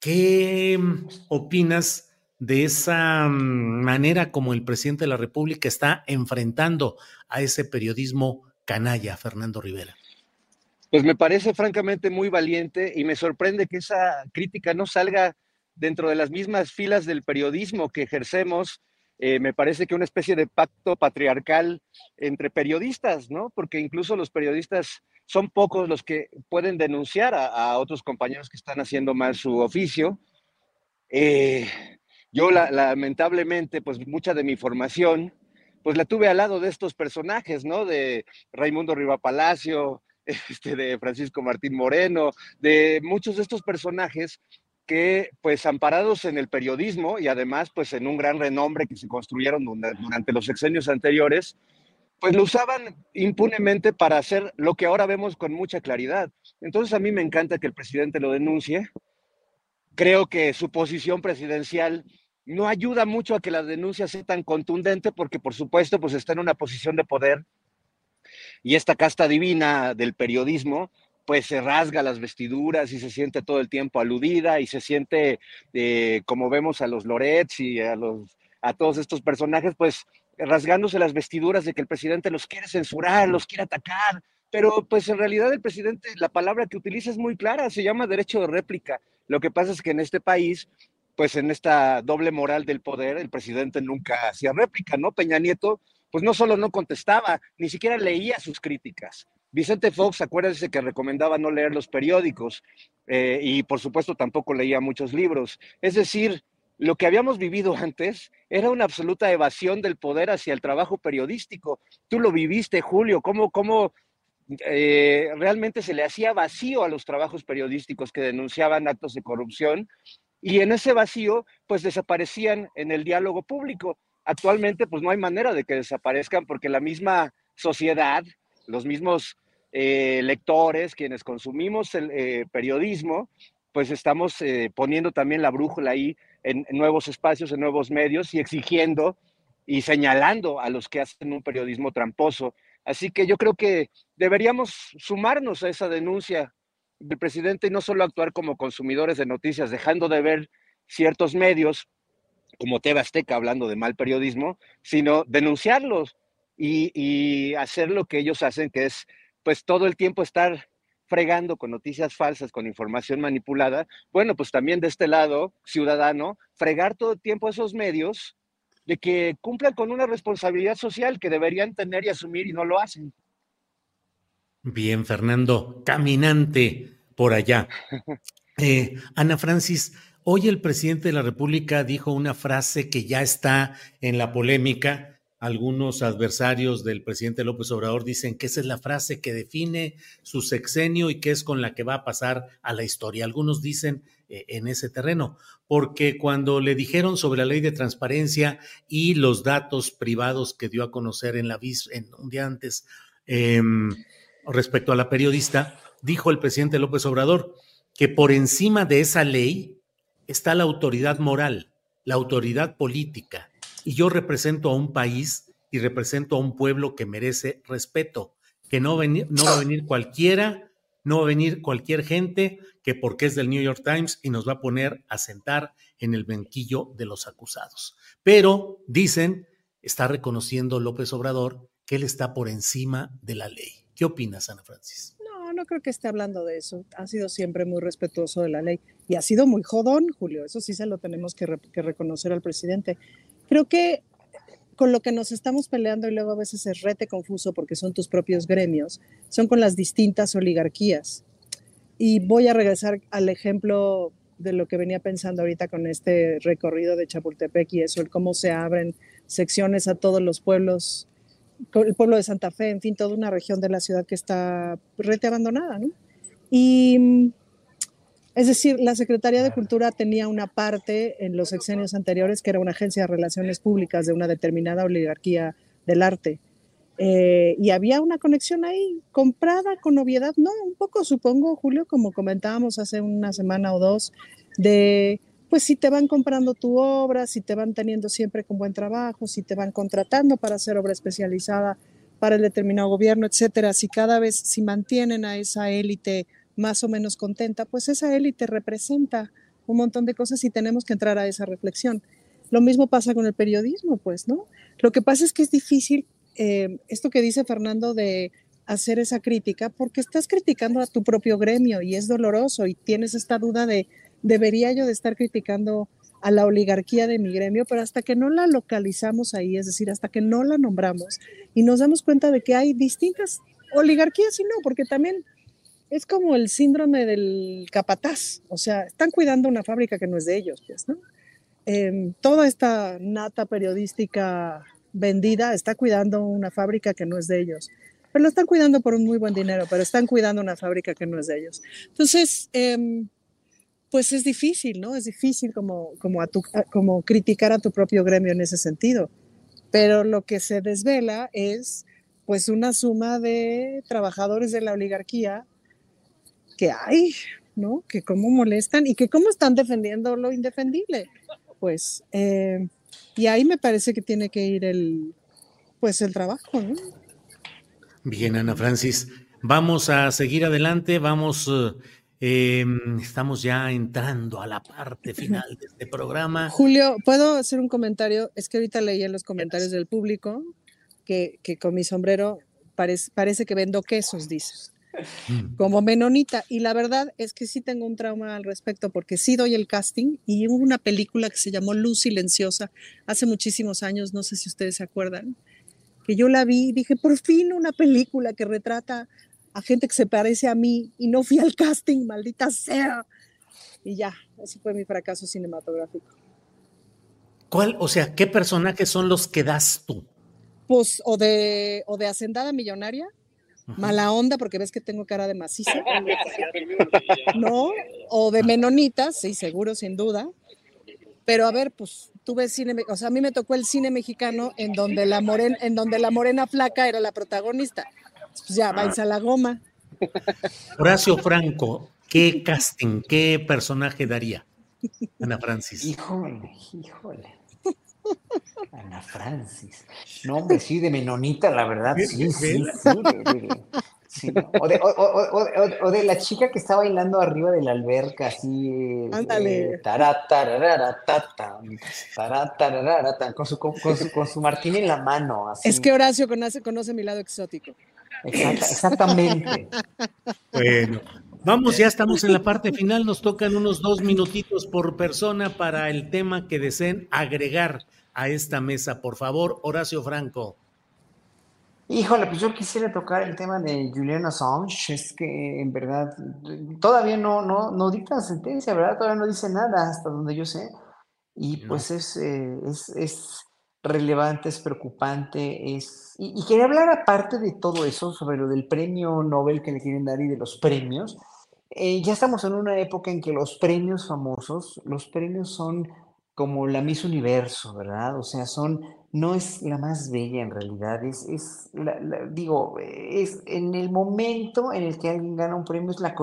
¿Qué mm, opinas de esa mm, manera como el presidente de la República está enfrentando a ese periodismo canalla, Fernando Rivera? Pues me parece francamente muy valiente y me sorprende que esa crítica no salga dentro de las mismas filas del periodismo que ejercemos, eh, me parece que una especie de pacto patriarcal entre periodistas, ¿no? Porque incluso los periodistas son pocos los que pueden denunciar a, otros compañeros que están haciendo mal su oficio. Eh, yo lamentablemente, pues mucha de mi formación, pues la tuve al lado de estos personajes, ¿no? De Raimundo Riva Palacio, este, de Francisco Martín Moreno, de muchos de estos personajes que pues amparados en el periodismo y además pues en un gran renombre que se construyeron durante los sexenios anteriores, pues lo usaban impunemente para hacer lo que ahora vemos con mucha claridad. Entonces a mí me encanta que el presidente lo denuncie. Creo que su posición presidencial no ayuda mucho a que la denuncia sea tan contundente porque por supuesto pues está en una posición de poder y esta casta divina del periodismo pues se rasga las vestiduras y se siente todo el tiempo aludida y se siente, eh, como vemos a los Lorets y a, a todos estos personajes, pues rasgándose las vestiduras de que el presidente los quiere censurar, los quiere atacar, pero pues en realidad el presidente, la palabra que utiliza es muy clara, se llama derecho de réplica. Lo que pasa es que en este país, pues en esta doble moral del poder, el presidente nunca hacía réplica, ¿no? Peña Nieto, pues no solo no contestaba, ni siquiera leía sus críticas. Vicente Fox, acuérdense que recomendaba no leer los periódicos eh, y por supuesto tampoco leía muchos libros. Es decir, lo que habíamos vivido antes era una absoluta evasión del poder hacia el trabajo periodístico. Tú lo viviste, Julio, cómo, cómo eh, realmente se le hacía vacío a los trabajos periodísticos que denunciaban actos de corrupción y en ese vacío pues desaparecían en el diálogo público. Actualmente pues no hay manera de que desaparezcan porque la misma sociedad los mismos eh, lectores, quienes consumimos el eh, periodismo, pues estamos eh, poniendo también la brújula ahí en, nuevos espacios, en nuevos medios y exigiendo y señalando a los que hacen un periodismo tramposo. Así que yo creo que deberíamos sumarnos a esa denuncia del presidente y no solo actuar como consumidores de noticias, dejando de ver ciertos medios como TV Azteca hablando de mal periodismo, sino denunciarlos y, hacer lo que ellos hacen, que es pues todo el tiempo estar fregando con noticias falsas, con información manipulada, bueno, pues también de este lado, ciudadano, fregar todo el tiempo esos medios de que cumplan con una responsabilidad social que deberían tener y asumir y no lo hacen. Bien, Fernando, caminante por allá. Eh, Ana Francis, hoy el presidente de la República dijo una frase que ya está en la polémica algunos adversarios del presidente López Obrador dicen que esa es la frase que define su sexenio y que es con la que va a pasar a la historia. Algunos dicen eh, en ese terreno, porque cuando le dijeron sobre la ley de transparencia y los datos privados que dio a conocer en la vis en un día antes em, respecto a la periodista, dijo el presidente López Obrador que por encima de esa ley está la autoridad moral, la autoridad política y yo represento a un país y represento a un pueblo que merece respeto, que no, no va a venir cualquiera, no va a venir cualquier gente que porque es del New York Times y nos va a poner a sentar en el banquillo de los acusados. Pero dicen, está reconociendo López Obrador que él está por encima de la ley. ¿Qué opinas, Ana Francis? No, no creo que esté hablando de eso. Ha sido siempre muy respetuoso de la ley y ha sido muy jodón, Julio. Eso sí se lo tenemos que, que reconocer al presidente. Creo que con lo que nos estamos peleando y luego a veces es rete confuso porque son tus propios gremios, son con las distintas oligarquías. Y voy a regresar al ejemplo de lo que venía pensando ahorita con este recorrido de Chapultepec y eso, el cómo se abren secciones a todos los pueblos, el pueblo de Santa Fe, en fin, toda una región de la ciudad que está rete abandonada, ¿no? Y es decir, la Secretaría de Cultura tenía una parte en los sexenios anteriores que era una agencia de relaciones públicas de una determinada oligarquía del arte. Eh, y había una conexión ahí, comprada con obviedad, no, un poco supongo, Julio, como comentábamos hace una semana o dos, de pues si te van comprando tu obra, si te van teniendo siempre con buen trabajo, si te van contratando para hacer obra especializada para el determinado gobierno, etcétera, si cada vez, si mantienen a esa élite más o menos contenta, pues esa élite representa un montón de cosas y tenemos que entrar a esa reflexión. Lo mismo pasa con el periodismo, pues, ¿no? Lo que pasa es que es difícil eh, esto que dice Fernando de hacer esa crítica, porque estás criticando a tu propio gremio y es doloroso y tienes esta duda de, debería yo de estar criticando a la oligarquía de mi gremio, pero hasta que no la localizamos ahí, es decir, hasta que no la nombramos y nos damos cuenta de que hay distintas oligarquías y no, porque también es como el síndrome del capataz, o sea, están cuidando una fábrica que no es de ellos, pues, ¿no? Em, toda esta nata periodística vendida está cuidando una fábrica que no es de ellos, pero lo están cuidando por un muy buen dinero, pero están cuidando una fábrica que no es de ellos. Entonces, em, pues es difícil, ¿no? Es difícil como, como, como criticar a tu propio gremio en ese sentido, pero lo que se desvela es pues una suma de trabajadores de la oligarquía que hay, ¿no? Que cómo molestan y que cómo están defendiendo lo indefendible. Pues, eh, y ahí me parece que tiene que ir el, pues el trabajo, ¿no? Bien, Ana Francis, vamos a seguir adelante, vamos, eh, em, estamos ya entrando a la parte final de este programa. Julio, ¿puedo hacer un comentario? Es que ahorita leí en los comentarios del público que, que con mi sombrero parece, parece que vendo quesos, dices. Mm. como menonita. Y la verdad es que sí tengo un trauma al respecto porque sí doy el casting y hubo una película que se llamó Luz Silenciosa hace muchísimos años, no sé si ustedes se acuerdan, que yo la vi y dije, por fin una película que retrata a gente que se parece a mí y no fui al casting, maldita sea. Y ya, ese fue mi fracaso cinematográfico. ¿Cuál, o sea, qué personajes son los que das tú? Pues o de, o de Hacendada Millonaria, mala onda porque ves que tengo cara de maciza. ¿No? O de menonita, sí, seguro, sin duda. Pero a ver, pues tuve cine, o sea, a mí me tocó el cine mexicano en donde la morena, en donde la morena flaca era la protagonista. Pues ya, va a la goma. Horacio Franco, ¿qué casting, qué personaje daría Ana Francis? Híjole, híjole. Ana Francis. No, hombre, sí, de menonita, la verdad, sí, sí, sí. Sí, o, de, o, o, o, de, la chica que está bailando arriba de la alberca, así. Ándale. Eh, con su, con, su, con su martín en la mano. Así. Es que Horacio conoce, conoce mi lado exótico. Exacta, exactamente. bueno, vamos, ya estamos en la parte final. Nos tocan unos dos minutitos por persona para el tema que deseen agregar a esta mesa. Por favor, Horacio Franco. Híjole, pues yo quisiera tocar el tema de Julian Assange, es que en verdad todavía no, no, no dicta sentencia, ¿verdad? Todavía no dice nada hasta donde yo sé. Y pues es, eh, es, es, relevante, es preocupante, es... Y, quería hablar aparte de todo eso, sobre lo del premio Nobel que le quieren dar y de los premios. Eh, ya estamos en una época en que los premios famosos, los premios son como la Miss Universo, ¿verdad? O sea, son no es la más bella en realidad, es, es digo, es en el momento en el que alguien gana un premio, es la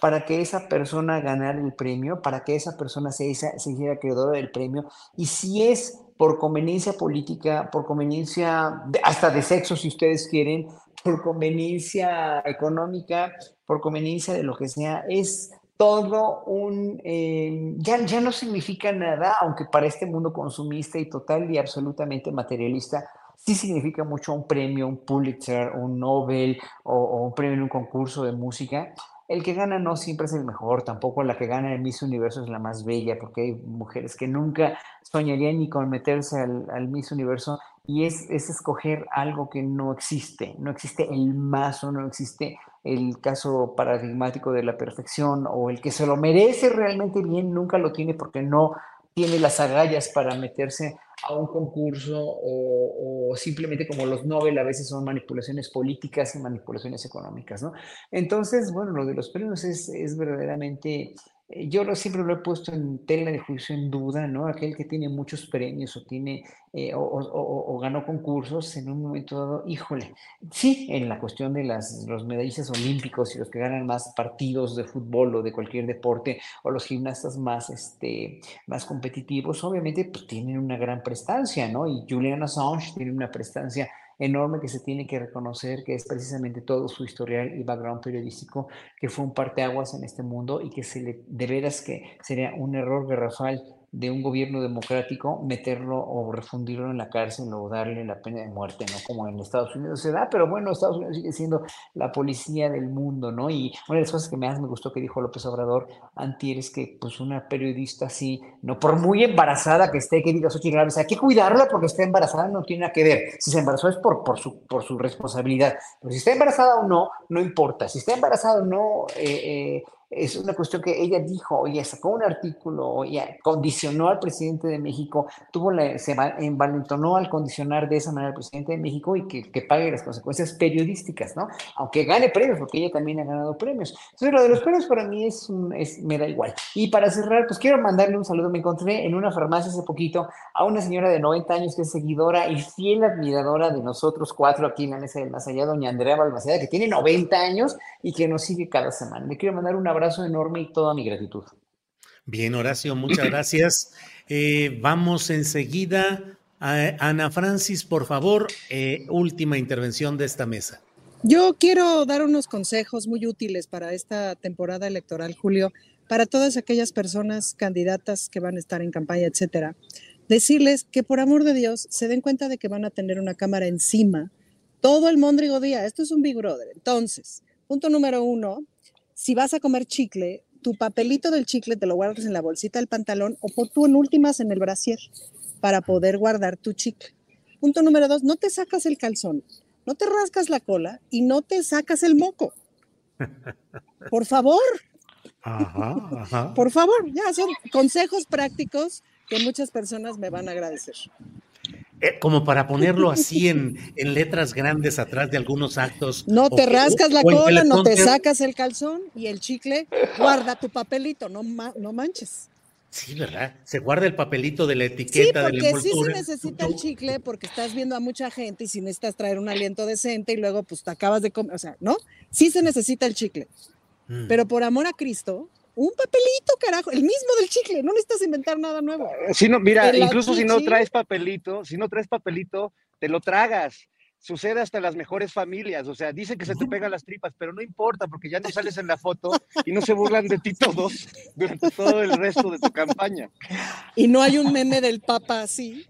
para que esa persona ganara el premio, para que esa persona se, se hiciera acreedora del premio, y si es por conveniencia política, por conveniencia hasta de sexo, si ustedes quieren, por conveniencia económica, por conveniencia de lo que sea, es todo un, eh, ya, ya no significa nada, aunque para este mundo consumista y total y absolutamente materialista, sí significa mucho un premio, un Pulitzer, un Nobel o, un premio en un concurso de música. El que gana no siempre es el mejor, tampoco la que gana el Miss Universo es la más bella, porque hay mujeres que nunca soñarían ni con meterse al, al Miss Universo y es, es, escoger algo que no existe, no existe el mazo, no existe el caso paradigmático de la perfección o el que se lo merece realmente bien nunca lo tiene porque no tiene las agallas para meterse a un concurso o, simplemente como los Nobel a veces son manipulaciones políticas y manipulaciones económicas, ¿no? Entonces, bueno, lo de los premios es, es verdaderamente yo lo, siempre lo he puesto en tela de juicio en duda, ¿no? Aquel que tiene muchos premios o tiene eh, o, ganó concursos en un momento dado, híjole, sí, en la cuestión de las, los medallistas olímpicos y los que ganan más partidos de fútbol o de cualquier deporte o los gimnastas más, este, más competitivos, obviamente pues tienen una gran prestancia, ¿no? Y Julian Assange tiene una prestancia enorme que se tiene que reconocer, que es precisamente todo su historial y background periodístico, que fue un parteaguas en este mundo y que se le, de veras que sería un error garrafal de un gobierno democrático meterlo o refundirlo en la cárcel o darle la pena de muerte, ¿no? Como en Estados Unidos se da, pero bueno, Estados Unidos sigue siendo la policía del mundo, ¿no? Y una de las cosas que más me gustó que dijo López Obrador antier es que pues una periodista así, no por muy embarazada que esté, que diga Xochitl Gálvez, hay que cuidarla porque está embarazada, no tiene nada que ver. Si se embarazó es por, por, su, por su responsabilidad, pero si está embarazada o no, no importa. Si está embarazada o no, eh, eh, es una cuestión que ella dijo, oye, sacó un artículo, oye, condicionó al presidente de México, tuvo la, se envalentonó al condicionar de esa manera al presidente de México y que, pague las consecuencias periodísticas, ¿no? Aunque gane premios, porque ella también ha ganado premios. Entonces, lo de los premios para mí es, me da igual. Y para cerrar, pues quiero mandarle un saludo. Me encontré en una farmacia hace poquito a una señora de 90 años que es seguidora y fiel admiradora de nosotros cuatro aquí en la mesa del más allá, doña Andrea Balmaceda, que tiene 90 años y que nos sigue cada semana. Le quiero mandar un abrazo enorme y toda mi gratitud. Bien, Horacio, muchas gracias. Eh, vamos enseguida a Ana Francis, por favor, eh, última intervención de esta mesa. Yo quiero dar unos consejos muy útiles para esta temporada electoral, Julio, para todas aquellas personas candidatas que van a estar en campaña, etcétera. Decirles que por amor de Dios se den cuenta de que van a tener una cámara encima todo el mondrigo día. Esto es un Big Brother. Entonces, punto número uno, si vas a comer chicle, tu papelito del chicle te lo guardas en la bolsita del pantalón o por tú en últimas en el brasier para poder guardar tu chicle. Punto número dos, no te sacas el calzón, no te rascas la cola y no te sacas el moco. Por favor. Por favor, ya son consejos prácticos que muchas personas me van a agradecer. Eh, como para ponerlo así en, en, letras grandes atrás de algunos actos. No te rascas la cola, no te sacas el calzón y el chicle, guarda tu papelito, no, no manches. Sí, ¿verdad? Se guarda el papelito de la etiqueta sí, porque sí se necesita el chicle porque estás viendo a mucha gente y si necesitas traer un aliento decente y luego pues te acabas de comer, o sea, ¿no? Sí se necesita el chicle. Mm. Pero por amor a Cristo, un papelito, carajo, el mismo del chicle, no necesitas inventar nada nuevo. Si no, mira, incluso si no traes papelito, si no traes papelito, te lo tragas. sucede hasta en las mejores familias. O sea, dicen que se te pegan las tripas, pero no importa porque ya no sales en la foto y no se burlan de ti todos durante todo el resto de tu campaña. Y no hay un meme del Papa así,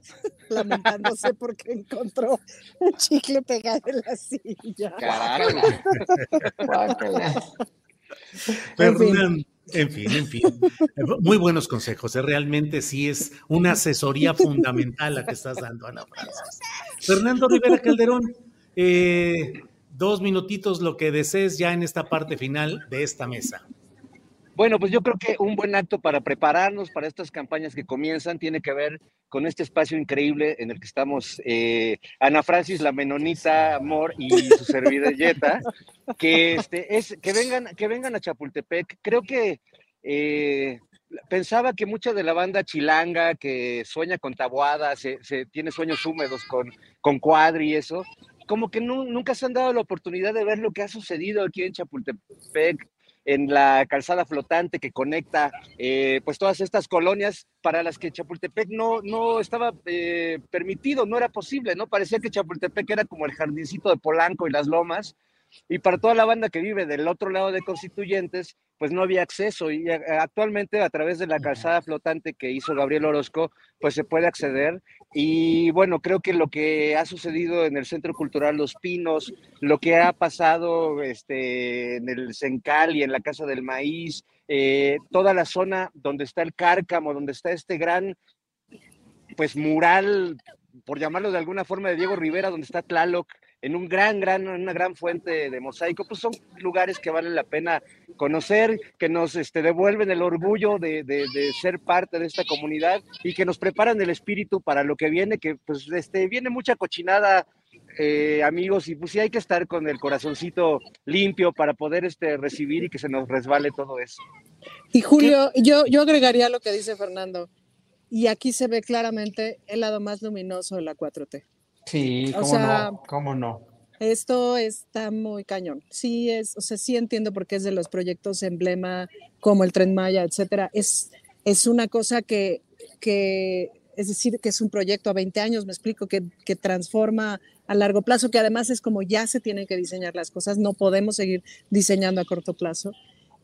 lamentándose porque encontró un chicle pegado en la silla. Carajo. Fernando, en fin, en fin. Muy buenos consejos. ¿eh? Realmente sí es una asesoría fundamental la que estás dando, Ana Francis. Fernando Rivera Calderón, eh, dos minutitos lo que desees ya en esta parte final de esta mesa. Bueno, pues yo creo que un buen acto para prepararnos para estas campañas que comienzan tiene que ver con este espacio increíble en el que estamos eh, Ana Francis, la menonita, Amor y su servilleta, que, este, es, que, vengan, que vengan a Chapultepec. Creo que eh, pensaba que mucha de la banda chilanga que sueña con tabuada, se, tiene sueños húmedos con, con cuadri y eso, como que nunca se han dado la oportunidad de ver lo que ha sucedido aquí en Chapultepec en la calzada flotante que conecta eh, pues todas estas colonias para las que Chapultepec no, no estaba eh, permitido, no era posible, ¿no? Parecía que Chapultepec era como el jardincito de Polanco y las lomas, y para toda la banda que vive del otro lado de Constituyentes, pues no había acceso y eh, actualmente a través de la calzada flotante que hizo Gabriel Orozco, pues se puede acceder y bueno, creo que lo que ha sucedido en el Centro Cultural Los Pinos, lo que ha pasado este, en el Sencal y en la Casa del Maíz, eh, toda la zona donde está el Cárcamo, donde está este gran pues mural, por llamarlo de alguna forma, de Diego Rivera, donde está Tlaloc, en un gran, gran, una gran fuente de mosaico, pues son lugares que valen la pena conocer, que nos este, devuelven el orgullo de, de, ser parte de esta comunidad y que nos preparan el espíritu para lo que viene, que pues este, viene mucha cochinada eh, amigos, y pues sí hay que estar con el corazoncito limpio para poder este, recibir y que se nos resbale todo eso. Y Julio, yo, yo agregaría lo que dice Fernando, y aquí se ve claramente el lado más luminoso de la 4T. Sí, cómo no, cómo no. Esto está muy cañón. Sí es, o sea, sí entiendo por qué es de los proyectos emblema como el Tren Maya, etcétera. Es, es una cosa que, que, es decir, que es un proyecto a 20 años, me explico, que, que transforma a largo plazo, que además es como ya se tienen que diseñar las cosas, no podemos seguir diseñando a corto plazo.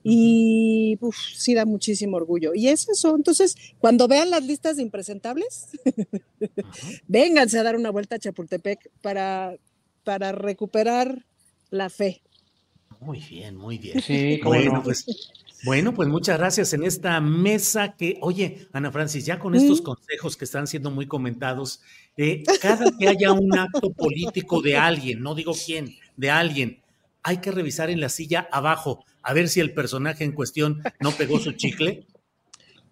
Y uf, sí da muchísimo orgullo. Y es eso. Entonces, cuando vean las listas de impresentables, vénganse a dar una vuelta a Chapultepec para, para recuperar la fe. Muy bien, muy bien. Sí, bueno, pues, bueno, pues muchas gracias en esta mesa que, oye, Ana Francis, ya con estos consejos que están siendo muy comentados, eh, cada que haya un acto político de alguien, no digo quién, de alguien, hay que revisar en la silla abajo a ver si el personaje en cuestión no pegó su chicle?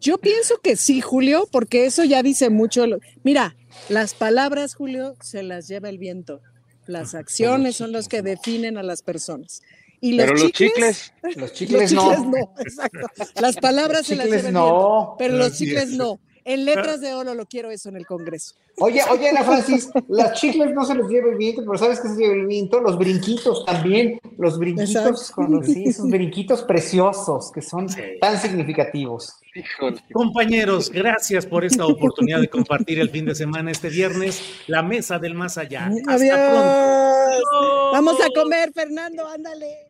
Yo pienso que sí, Julio, porque eso ya dice mucho. Mira, las palabras, Julio, se las lleva el viento. Las acciones son los que definen a las personas. Y los pero chicles, los chicles, los chicles no. exacto. Las palabras se las lleva el viento, pero los chicles no. En letras de oro lo quiero eso en el Congreso. Oye, oye, Ana Francis, las chicles no se les lleva el viento, pero ¿sabes qué se lleva el viento? Los brinquitos también, los brinquitos, con sí, esos brinquitos preciosos que son tan significativos. Compañeros, gracias por esta oportunidad de compartir el fin de semana este viernes, la mesa del más allá. Hasta pronto. Vamos a comer, Fernando, ándale.